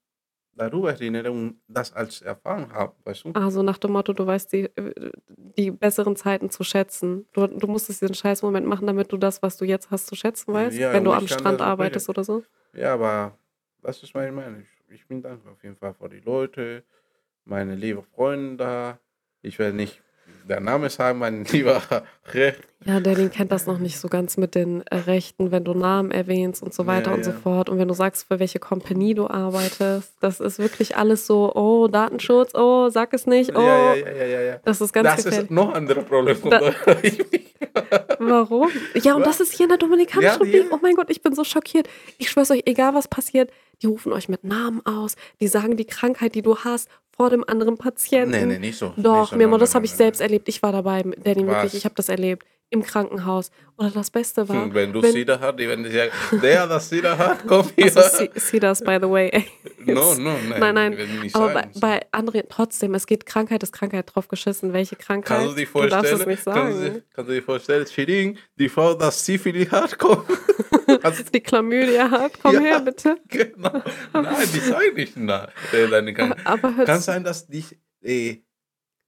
darüber erinnern und das als Erfahrung haben, weißt du? Also nach dem Motto, du weißt die, äh, die besseren Zeiten zu schätzen. Du, du musstest diesen scheiß Moment machen, damit du das, was du jetzt hast, zu schätzen weißt, Ja, wenn du am Strand arbeitest oder so. Ja, aber das ist meine Meinung. Ich, ich bin dankbar auf jeden Fall für die Leute, meine lieben Freunde da. Ich werde nicht der Name sagen, mein lieber Recht. Ja, Danny kennt das noch nicht so ganz mit den äh, Rechten, wenn du Namen erwähnst und so weiter Ja, und so ja. fort. Und wenn du sagst, für welche Company du arbeitest, das ist wirklich alles so, oh, Datenschutz, oh, sag es nicht, oh. Ja, ja, ja, ja, ja. Das ist ganz Das gefährlich. ist noch ein anderes Problem. Da-. Warum? Ja, und das ist hier in der Dominikanischen Republik. Oh mein Gott, ich bin so schockiert. Ich schwör's euch, egal was passiert, die rufen euch mit Namen aus, die sagen die Krankheit, die du hast, vor dem anderen Patienten. nee, nee, nicht so. Doch, nicht so, Memo, nein, das habe ich selbst erlebt. Ich war dabei, Danny, Was? wirklich. Ich habe das erlebt. Im Krankenhaus. Oder das Beste war. nein. Wenn du wenn- Sida hast, die werden dir sagen, der, das Sida hat, komm hier. Also, see das, by the way. ey. no, no, nein. Nein, nein. Aber bei, sagen. bei anderen, trotzdem, es geht Krankheit ist Krankheit drauf geschissen. Welche Krankheit? Kannst du dir du darfst vorstellen, es nicht kannst, du, sagen. dir- kannst du dir vorstellen, Shirin, die Frau, das Syphilis hat, komm. Die Chlamydia hat, komm Ja. her, bitte. genau. Nein, die sagen nicht na, deine Krankheit. Aber hört Kann sein, dass dich, äh,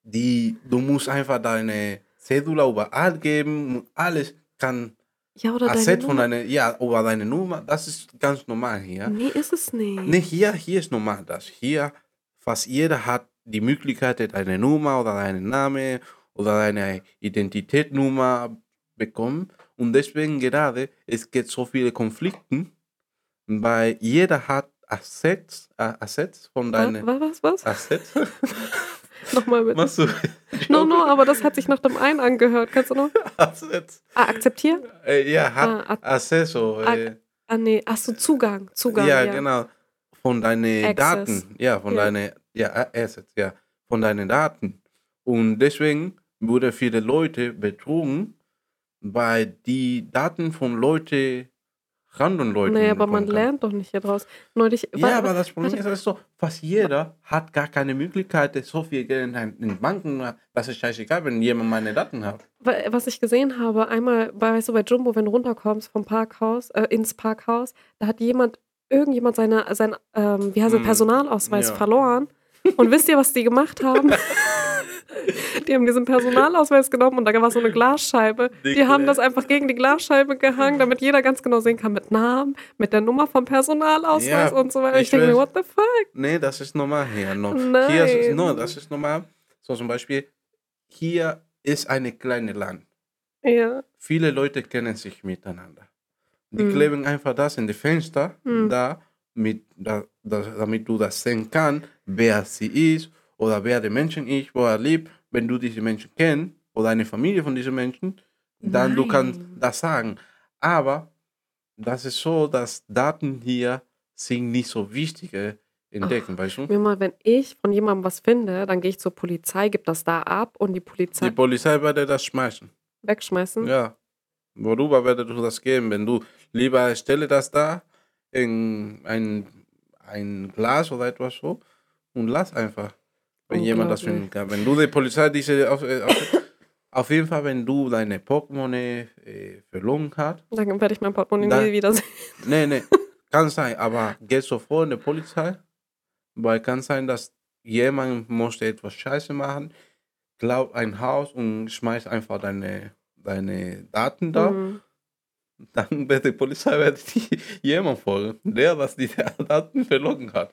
die, du musst einfach deine Cedula überall geben und alles kann ja, oder deine Asset von deiner, ja, über deine Nummer, das ist ganz normal hier. Nee, ist es nicht. Nee, hier, hier ist normal das. Hier, fast jeder hat die Möglichkeit, deine Nummer oder deinen Name oder deine Identitätsnummer bekommen. Und deswegen gerade, es gibt so viele Konflikte, weil jeder hat Assets, Assets von Was, deinen was, was? Assets. Nochmal bitte. Machst du? No, no, aber das hat sich nach dem einen angehört. Kannst du noch? Ah, akzeptieren? Äh, ja, hat Ah, Acceso. Äh, ah, nee. Ach so, Zugang. Zugang. ja, Ja, genau. Von deinen. Daten. Ja, von Ja. deinen ja, Assets, ja. Von deinen Daten. Und deswegen wurde viele Leute betrogen, weil die Daten von Leuten, random Leuten. Nee, aber man kann. lernt doch nicht hier draus. Neulich. Ja, wa- aber das Problem ist, weißt du, fast jeder hat gar keine Möglichkeit, so viel Geld in in Banken. Das ist scheißegal, wenn jemand meine Daten hat. wa- was ich gesehen habe, einmal bei, weißt du, bei Jumbo, wenn du runterkommst vom Parkhaus, äh, ins Parkhaus, da hat jemand, irgendjemand seine, sein, ähm, wie heißt es, Mm, Personalausweis ja. verloren. Und wisst ihr, was die gemacht haben? die haben diesen Personalausweis genommen und da war so eine Glasscheibe. Die, haben das einfach gegen die Glasscheibe gehangen, damit jeder ganz genau sehen kann mit Namen, mit der Nummer vom Personalausweis Ja, und so weiter. Ich, ich denke mir, what the fuck? Nee, das ist normal hier. No. Hier ist, Nein. no, das ist normal. So zum Beispiel, hier ist eine kleine Land. Ja. Viele Leute kennen sich miteinander. Die Mhm. kleben einfach das in die Fenster, Mhm. da, mit, da, da, damit du das sehen kannst, wer sie ist oder wer der Menschen ist, wo er lebt. Wenn du diese Menschen kennst oder eine Familie von diesen Menschen, dann du kannst Nein. das sagen. Aber das ist so, dass Daten hier sind nicht so wichtig äh, entdecken, weißt du? Mir mal, wenn ich von jemandem was finde, dann gehe ich zur Polizei, gebe das da ab und die Polizei Die Polizei werde das schmeißen. wegschmeißen. Ja. Worüber werde du das geben? Wenn du lieber stelle das da in ein, ein Glas oder etwas so und lass einfach. Wenn jemand das finden kann. Wenn du die Polizei diese auf, äh, auf, auf jeden Fall, wenn du deine Portemonnaie äh, verloren hast, Dann werde ich mein Portemonnaie Da- nie wiedersehen. nee, nee, kann sein, aber geh sofort in die Polizei, weil kann sein, dass jemand musste etwas Scheiße machen, klaut ein Haus und schmeißt einfach deine, deine Daten da. Mhm. Dann wird die Polizei wird die, jemand folgen, der was die Daten verloren hat.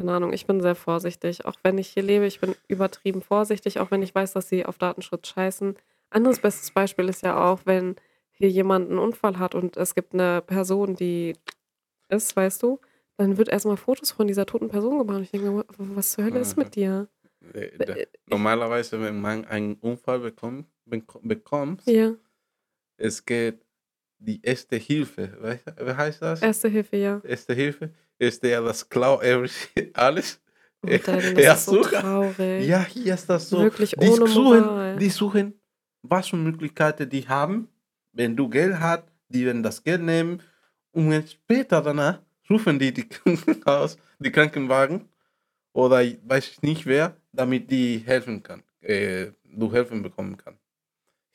Keine Ahnung, ich bin sehr vorsichtig. Auch wenn ich hier lebe, ich bin übertrieben vorsichtig, auch wenn ich weiß, dass sie auf Datenschutz scheißen. Anderes bestes Beispiel ist ja auch, wenn hier jemand einen Unfall hat und es gibt eine Person, die ist, weißt du, dann wird erstmal Fotos von dieser toten Person gemacht. Und ich denke mir, was zur Hölle ist mit dir? Äh, der- Normalerweise, wenn man einen Unfall bekommt, beko- bekommt Ja, es geht die erste Hilfe. Wie heißt das? erste Hilfe, ja. Erste Hilfe ist der das Klau everything, alles. Oh, Daddy, das Ja, ist so traurig. Ja, hier ist das so. Wirklich die ohne suchen, Moral. die suchen, was für Möglichkeiten die haben. Wenn du Geld hast, die werden das Geld nehmen und dann später danach rufen die die Krankenhaus, die Krankenwagen oder ich weiß ich nicht wer, damit die helfen kann, äh, du helfen bekommen kann.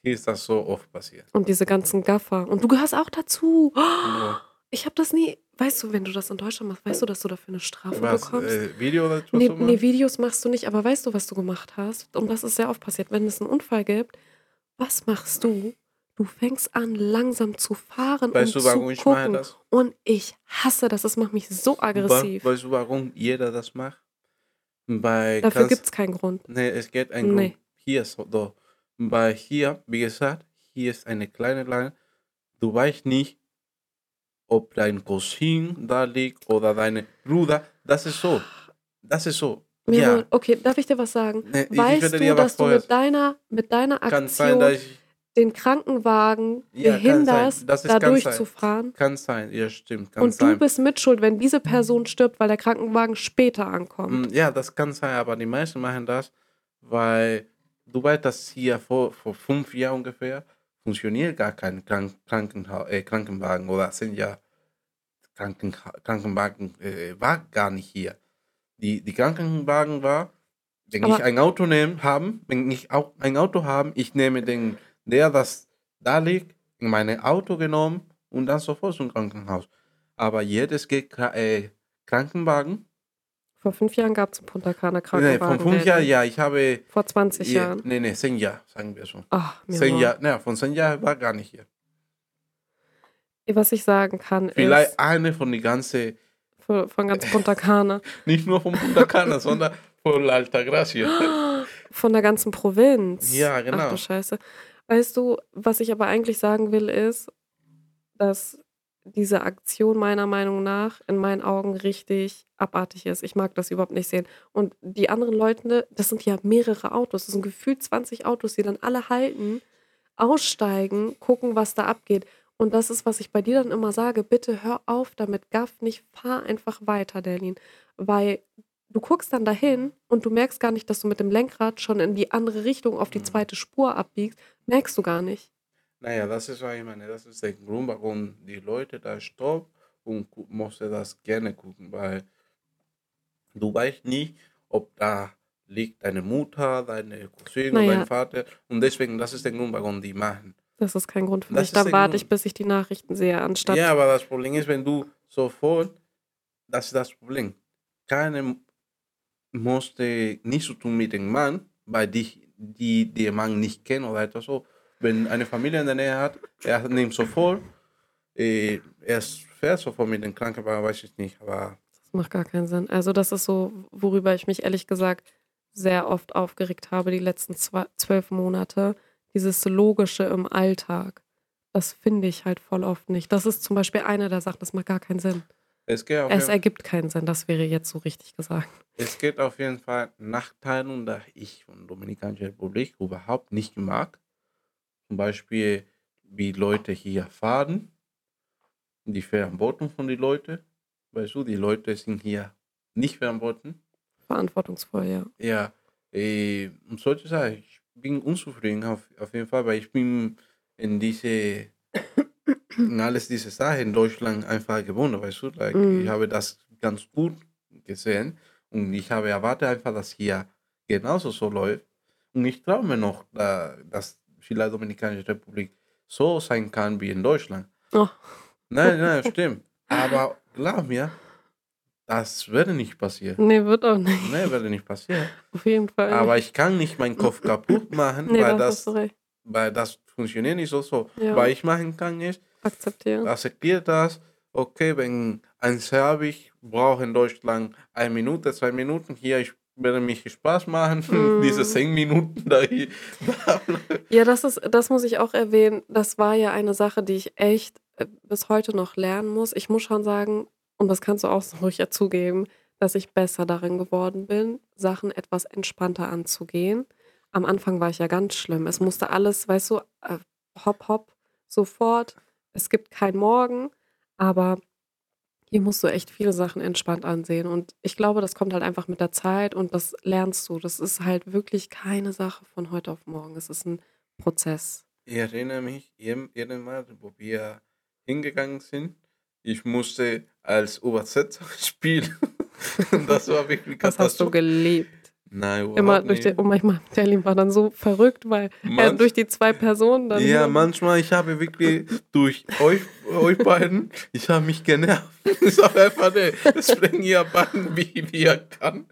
Hier ist das so oft passiert. Und diese ganzen Gaffer. Und du gehörst auch dazu. Ja. Ich habe das nie. Weißt du, wenn du das in Deutschland machst, weißt du, dass du dafür eine Strafe Was? bekommst? Äh, Video oder Nee, nee? Videos machst du nicht, aber weißt du, was du gemacht hast? Und das ist sehr oft passiert. Wenn es einen Unfall gibt, was machst du? Du fängst an, langsam zu fahren Weißt und du, warum zu ich mache gucken. das? Und ich hasse das. Das macht mich so aggressiv. Weißt du, warum jeder das macht? Bei Dafür gibt es keinen Grund. Nee, es gibt einen Nee. Grund. Hier ist so. Bei hier, wie gesagt, hier ist eine kleine Line. Du weißt nicht, ob dein Cousin da liegt oder deine Bruder. Das ist so. Das ist so. Miro, Ja. okay, darf ich dir was sagen? Nee, ich weißt du, dass du mit deiner, mit deiner sein, Aktion ich. den Krankenwagen Ja, behinderst, sein. Das ist da sein. durchzufahren? Kann sein, ja, stimmt. Kann Und sein. du bist mitschuld, wenn diese Person stirbt, weil der Krankenwagen später ankommt. Mm, Ja, das kann sein, aber die meisten machen das, weil du weißt, dass hier vor, vor fünf Jahren ungefähr funktioniert gar kein Krank Krankenha äh, Krankenwagen oder sind ja Kranken Krankenwagen äh, war gar nicht hier. Die, die Krankenwagen war, wenn Aber- ich ein Auto nehme, haben, wenn ich auch ein Auto habe, ich nehme den, der das da liegt, in mein Auto genommen und dann sofort zum Krankenhaus. Aber jedes geht äh, Krankenwagen Vor fünf Jahren gab es einen Punta Cana Nee, Krankenwagen. von fünf Jahren, ja, ich habe. Vor 20 Ja, Jahren. nee, nee, zehn Jahre, sagen wir so. Ach, mir Zehn. Jahre, ne, von zehn Jahren war gar nicht hier. Was ich sagen kann, Vielleicht ist eine von die ganze, von, von ganz Punta Cana, nicht nur von Punta Cana, sondern von La Altagracia. von der ganzen Provinz. Ja, Ach genau. du Scheiße. Weißt du, was ich aber eigentlich sagen will, ist, dass diese Aktion meiner Meinung nach in meinen Augen richtig abartig ist. Ich mag das überhaupt nicht sehen. Und die anderen Leute, das sind ja mehrere Autos, das sind gefühlt 20 Autos, die dann alle halten, aussteigen, gucken, was da abgeht. Und das ist, was ich bei dir dann immer sage, bitte hör auf damit, gaff nicht, fahr einfach weiter, Derlin. Weil du guckst dann dahin und du merkst gar nicht, dass du mit dem Lenkrad schon in die andere Richtung auf die Mhm. zweite Spur abbiegst. Merkst du gar nicht. Naja, das ist, was ich meine, das ist der Grund, warum die Leute da stoppen und musste das gerne gucken, weil du weißt nicht, ob da liegt deine Mutter, deine Cousine Naja. dein Vater. Und deswegen, das ist der Grund, warum die machen. Das ist kein Grund für Das mich. Da warte Grund. ich, bis ich die Nachrichten sehe, anstatt. Ja, aber das Problem ist, wenn du sofort, das ist das Problem. Keine musste nichts zu tun mit dem Mann, weil dich, die den Mann nicht kennen oder etwas so. Wenn eine Familie in der Nähe hat, er nimmt sofort, äh, er fährt sofort mit dem Krankenwagen, weiß ich nicht, aber Das macht gar keinen Sinn. Also, das ist so, worüber ich mich ehrlich gesagt sehr oft aufgeregt habe, die letzten zwölf Monate. Dieses Logische im Alltag. Das finde ich halt voll oft nicht. Das ist zum Beispiel eine der Sachen, das macht gar keinen Sinn. es Es ergibt keinen Sinn, das wäre jetzt so richtig gesagt. es geht auf jeden Fall Nachteile, da ich von Dominikanischer Republik überhaupt nicht mag. Zum Beispiel, wie Leute hier fahren, die Verantwortung von den Leuten. Weißt du, die Leute sind hier nicht verantwortlich. Verantwortungsvoll, ja. Ja, äh, und solche Sachen. Ich bin unzufrieden auf, auf jeden Fall, weil ich bin in diese, in alles diese Sachen in Deutschland einfach gewohnt, weißt du. Like, Mhm. Ich habe das ganz gut gesehen und ich habe erwartet einfach, dass hier genauso so läuft. Und ich traue mir noch, da, dass vielleicht Dominikanische Republik so sein kann wie in Deutschland. Oh, Nein, nein, stimmt. Aber glaub mir, das würde nicht passieren. nee, wird auch nicht. Nee, würde nicht passieren. Auf jeden Fall. Aber ich kann nicht meinen Kopf kaputt machen, nee, weil, da das, weil das funktioniert nicht so. so. Ja. Was ich machen kann, ist, Akzeptieren. akzeptiert das. Okay, wenn ein Serbisch braucht in Deutschland eine Minute, zwei Minuten, hier ich werde mich Spaß machen, Mm. diese zehn Minuten da, Ja, das ist, das muss ich auch erwähnen. Das war ja eine Sache, die ich echt äh, bis heute noch lernen muss. Ich muss schon sagen, und das kannst du auch so ruhig ja zugeben, dass ich besser darin geworden bin, Sachen etwas entspannter anzugehen. Am Anfang war ich ja ganz schlimm. Es musste alles, weißt du, äh, hopp, hopp, sofort. Es gibt kein Morgen, aber hier musst du echt viele Sachen entspannt ansehen. Und ich glaube, das kommt halt einfach mit der Zeit und das lernst du. Das ist halt wirklich keine Sache von heute auf morgen. Es ist ein Prozess. Ich erinnere mich, jedes Mal, wo wir hingegangen sind, ich musste als Übersetzer spielen. das war wirklich Das hast du Katastrophe. Nein, Immer durch nicht. den, und manchmal, Terlin war dann so verrückt, weil er Manch- durch die zwei Personen dann. Ja, manchmal, ich habe wirklich durch euch euch beiden. Ich habe mich genervt. Ich sage einfach, nee, sprengen ihr beiden, wie, wie er kann.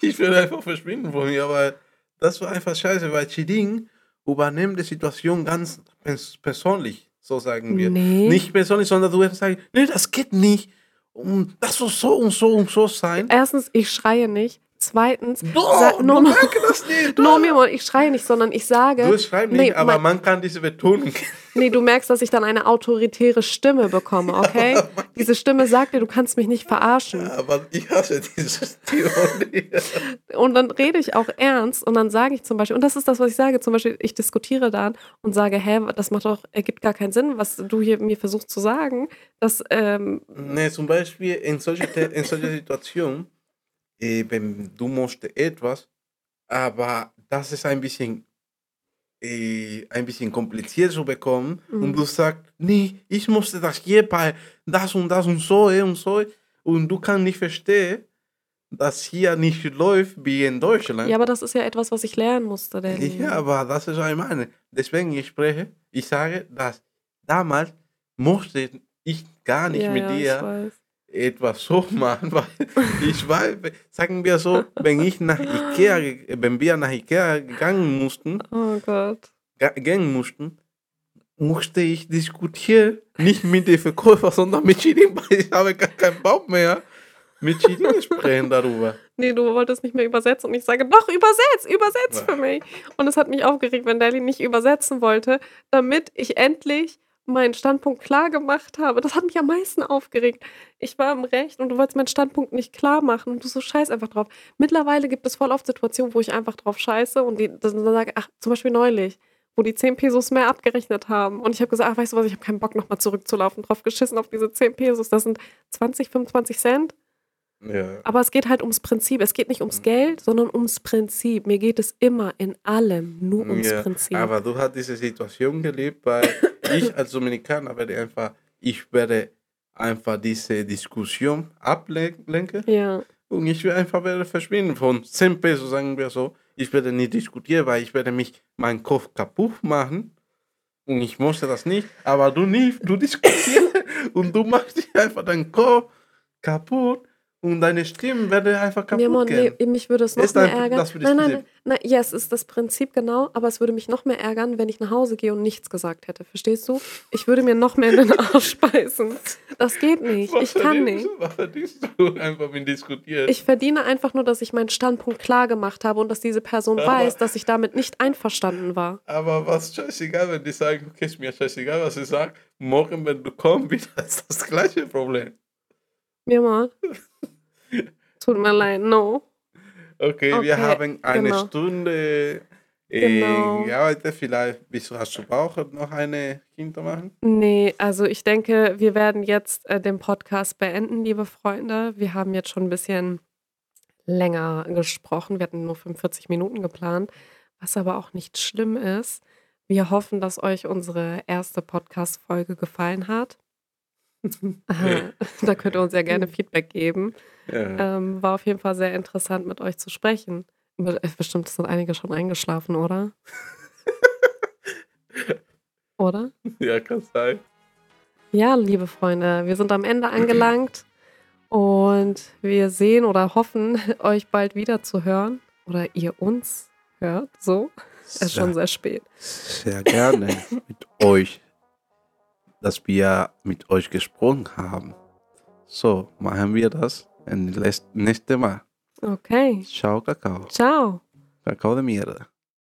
Ich will einfach verschwinden von mir, aber das war einfach scheiße, weil Chiding übernimmt die Situation ganz pers persönlich, so sagen wir. Nee. Nicht persönlich, sondern du wirst sagen, nee, das geht nicht. Und das muss so und so und so sein. Erstens, ich schreie nicht. Zweitens, Doch, sa- du no, no, merkst das nicht. no, Mimon, ich schreie nicht, sondern ich sage. Du schreibst nicht, nee, aber mein- man kann diese Betonung. Nee, du merkst, dass ich dann eine autoritäre Stimme bekomme, okay? Diese Stimme sagt dir, du kannst mich nicht verarschen. Aber ich hasse dieses Theorie. Und dann rede ich auch ernst und dann sage ich zum Beispiel, und das ist das, was ich sage, zum Beispiel, ich diskutiere dann und sage, hä, das macht doch, ergibt gar keinen Sinn, was du hier mir versuchst zu sagen. Das, ähm, Nee, zum Beispiel in solcher, in solcher Situation, äh, wenn du musst etwas, aber das ist ein bisschen, äh, ein bisschen kompliziert zu bekommen Mhm. und du sagst, nee, ich musste das hier bei das und das und so äh, und so und du kannst nicht verstehen, dass hier nicht läuft wie in Deutschland. ja, aber das ist ja etwas, was ich lernen musste, Danny. Ja, aber das ist ich meine. Deswegen ich spreche, ich sage, dass damals musste ich gar nicht ja, mit ja, dir. Etwas so machen, weil ich weiß, sagen wir so, wenn ich nach Ikea, wenn wir nach Ikea gegangen mussten, Oh gehen mussten, musste ich diskutieren, nicht mit dem Verkäufer, sondern mit Chidin, weil ich habe gar keinen Bock mehr, mit Chidin sprechen darüber. Nee, du wolltest nicht mehr übersetzen und ich sage, doch, übersetz, übersetz Ja. für mich. Und es hat mich aufgeregt, wenn Dali nicht übersetzen wollte, damit ich endlich meinen Standpunkt klar gemacht habe. Das hat mich am meisten aufgeregt. Ich war im Recht und du wolltest meinen Standpunkt nicht klar machen und du so scheiß einfach drauf. Mittlerweile gibt es voll oft Situationen, wo ich einfach drauf scheiße und die dann sage, ach, zum Beispiel neulich, wo die 10 Pesos mehr abgerechnet haben. Und ich habe gesagt, ach, weißt du was, ich habe keinen Bock, nochmal zurückzulaufen, drauf geschissen auf diese 10 Pesos. Das sind 20, 25 Cent. Ja. Aber es geht halt ums Prinzip. Es geht nicht ums Geld, sondern ums Prinzip. Mir geht es immer in allem nur ums Ja, Prinzip. Aber du hast diese Situation gelebt, weil ich als Dominikaner werde einfach, ich werde einfach diese Diskussion ablenken ja, und ich werde einfach werde verschwinden von 10 Pesos, sagen wir so. Ich werde nicht diskutieren, weil ich werde mich meinen Kopf kaputt machen und ich möchte das nicht. Aber du nicht, du diskutierst und du machst dich einfach deinen Kopf kaputt und deine Stimmen werden einfach kaputt ja Mann, gehen. nee, mich würde es noch Ist mehr ein- ärgern. nein, nein, nein, ja, es ist das Prinzip genau, aber es würde mich noch mehr ärgern, wenn ich nach Hause gehe und nichts gesagt hätte. Verstehst du? Ich würde mir noch mehr in den Arsch beißen. Das geht nicht. Was Ich kann nicht. Was verdienst du einfach mit diskutieren? Ich verdiene einfach nur, dass ich meinen Standpunkt klar gemacht habe und dass diese Person Aber- weiß, dass ich damit nicht einverstanden war. Aber was scheißegal, wenn die sagen, okay, ist mir scheißegal, was ich sage. Morgen, wenn du kommst, wieder ist das gleiche Problem. Mir mal. Tut mir leid, no. Okay, Okay, wir haben eine genau. Stunde äh, Genau. gearbeitet. Vielleicht bist du, hast du Bauch noch eine Kinder machen? Nee, also ich denke, wir werden jetzt äh, den Podcast beenden, liebe Freunde. Wir haben jetzt schon ein bisschen länger gesprochen. Wir hatten nur 45 Minuten geplant, was aber auch nicht schlimm ist. Wir hoffen, dass euch unsere erste Podcast-Folge gefallen hat. Da könnt ihr uns ja gerne Feedback geben. Ja. Ähm, war auf jeden Fall sehr interessant, mit euch zu sprechen. Äh, Bestimmt sind einige schon eingeschlafen, oder? oder? ja, kann sein. Ja, liebe Freunde, wir sind am Ende angelangt und wir sehen oder hoffen, euch bald wieder zu hören oder ihr uns hört. So, es ist schon sehr spät. sehr gerne mit euch, dass wir mit euch gesprochen haben. So, machen wir das nächste Mal. Okay, Ciao, Kakao. ciao. Kakao de mierda.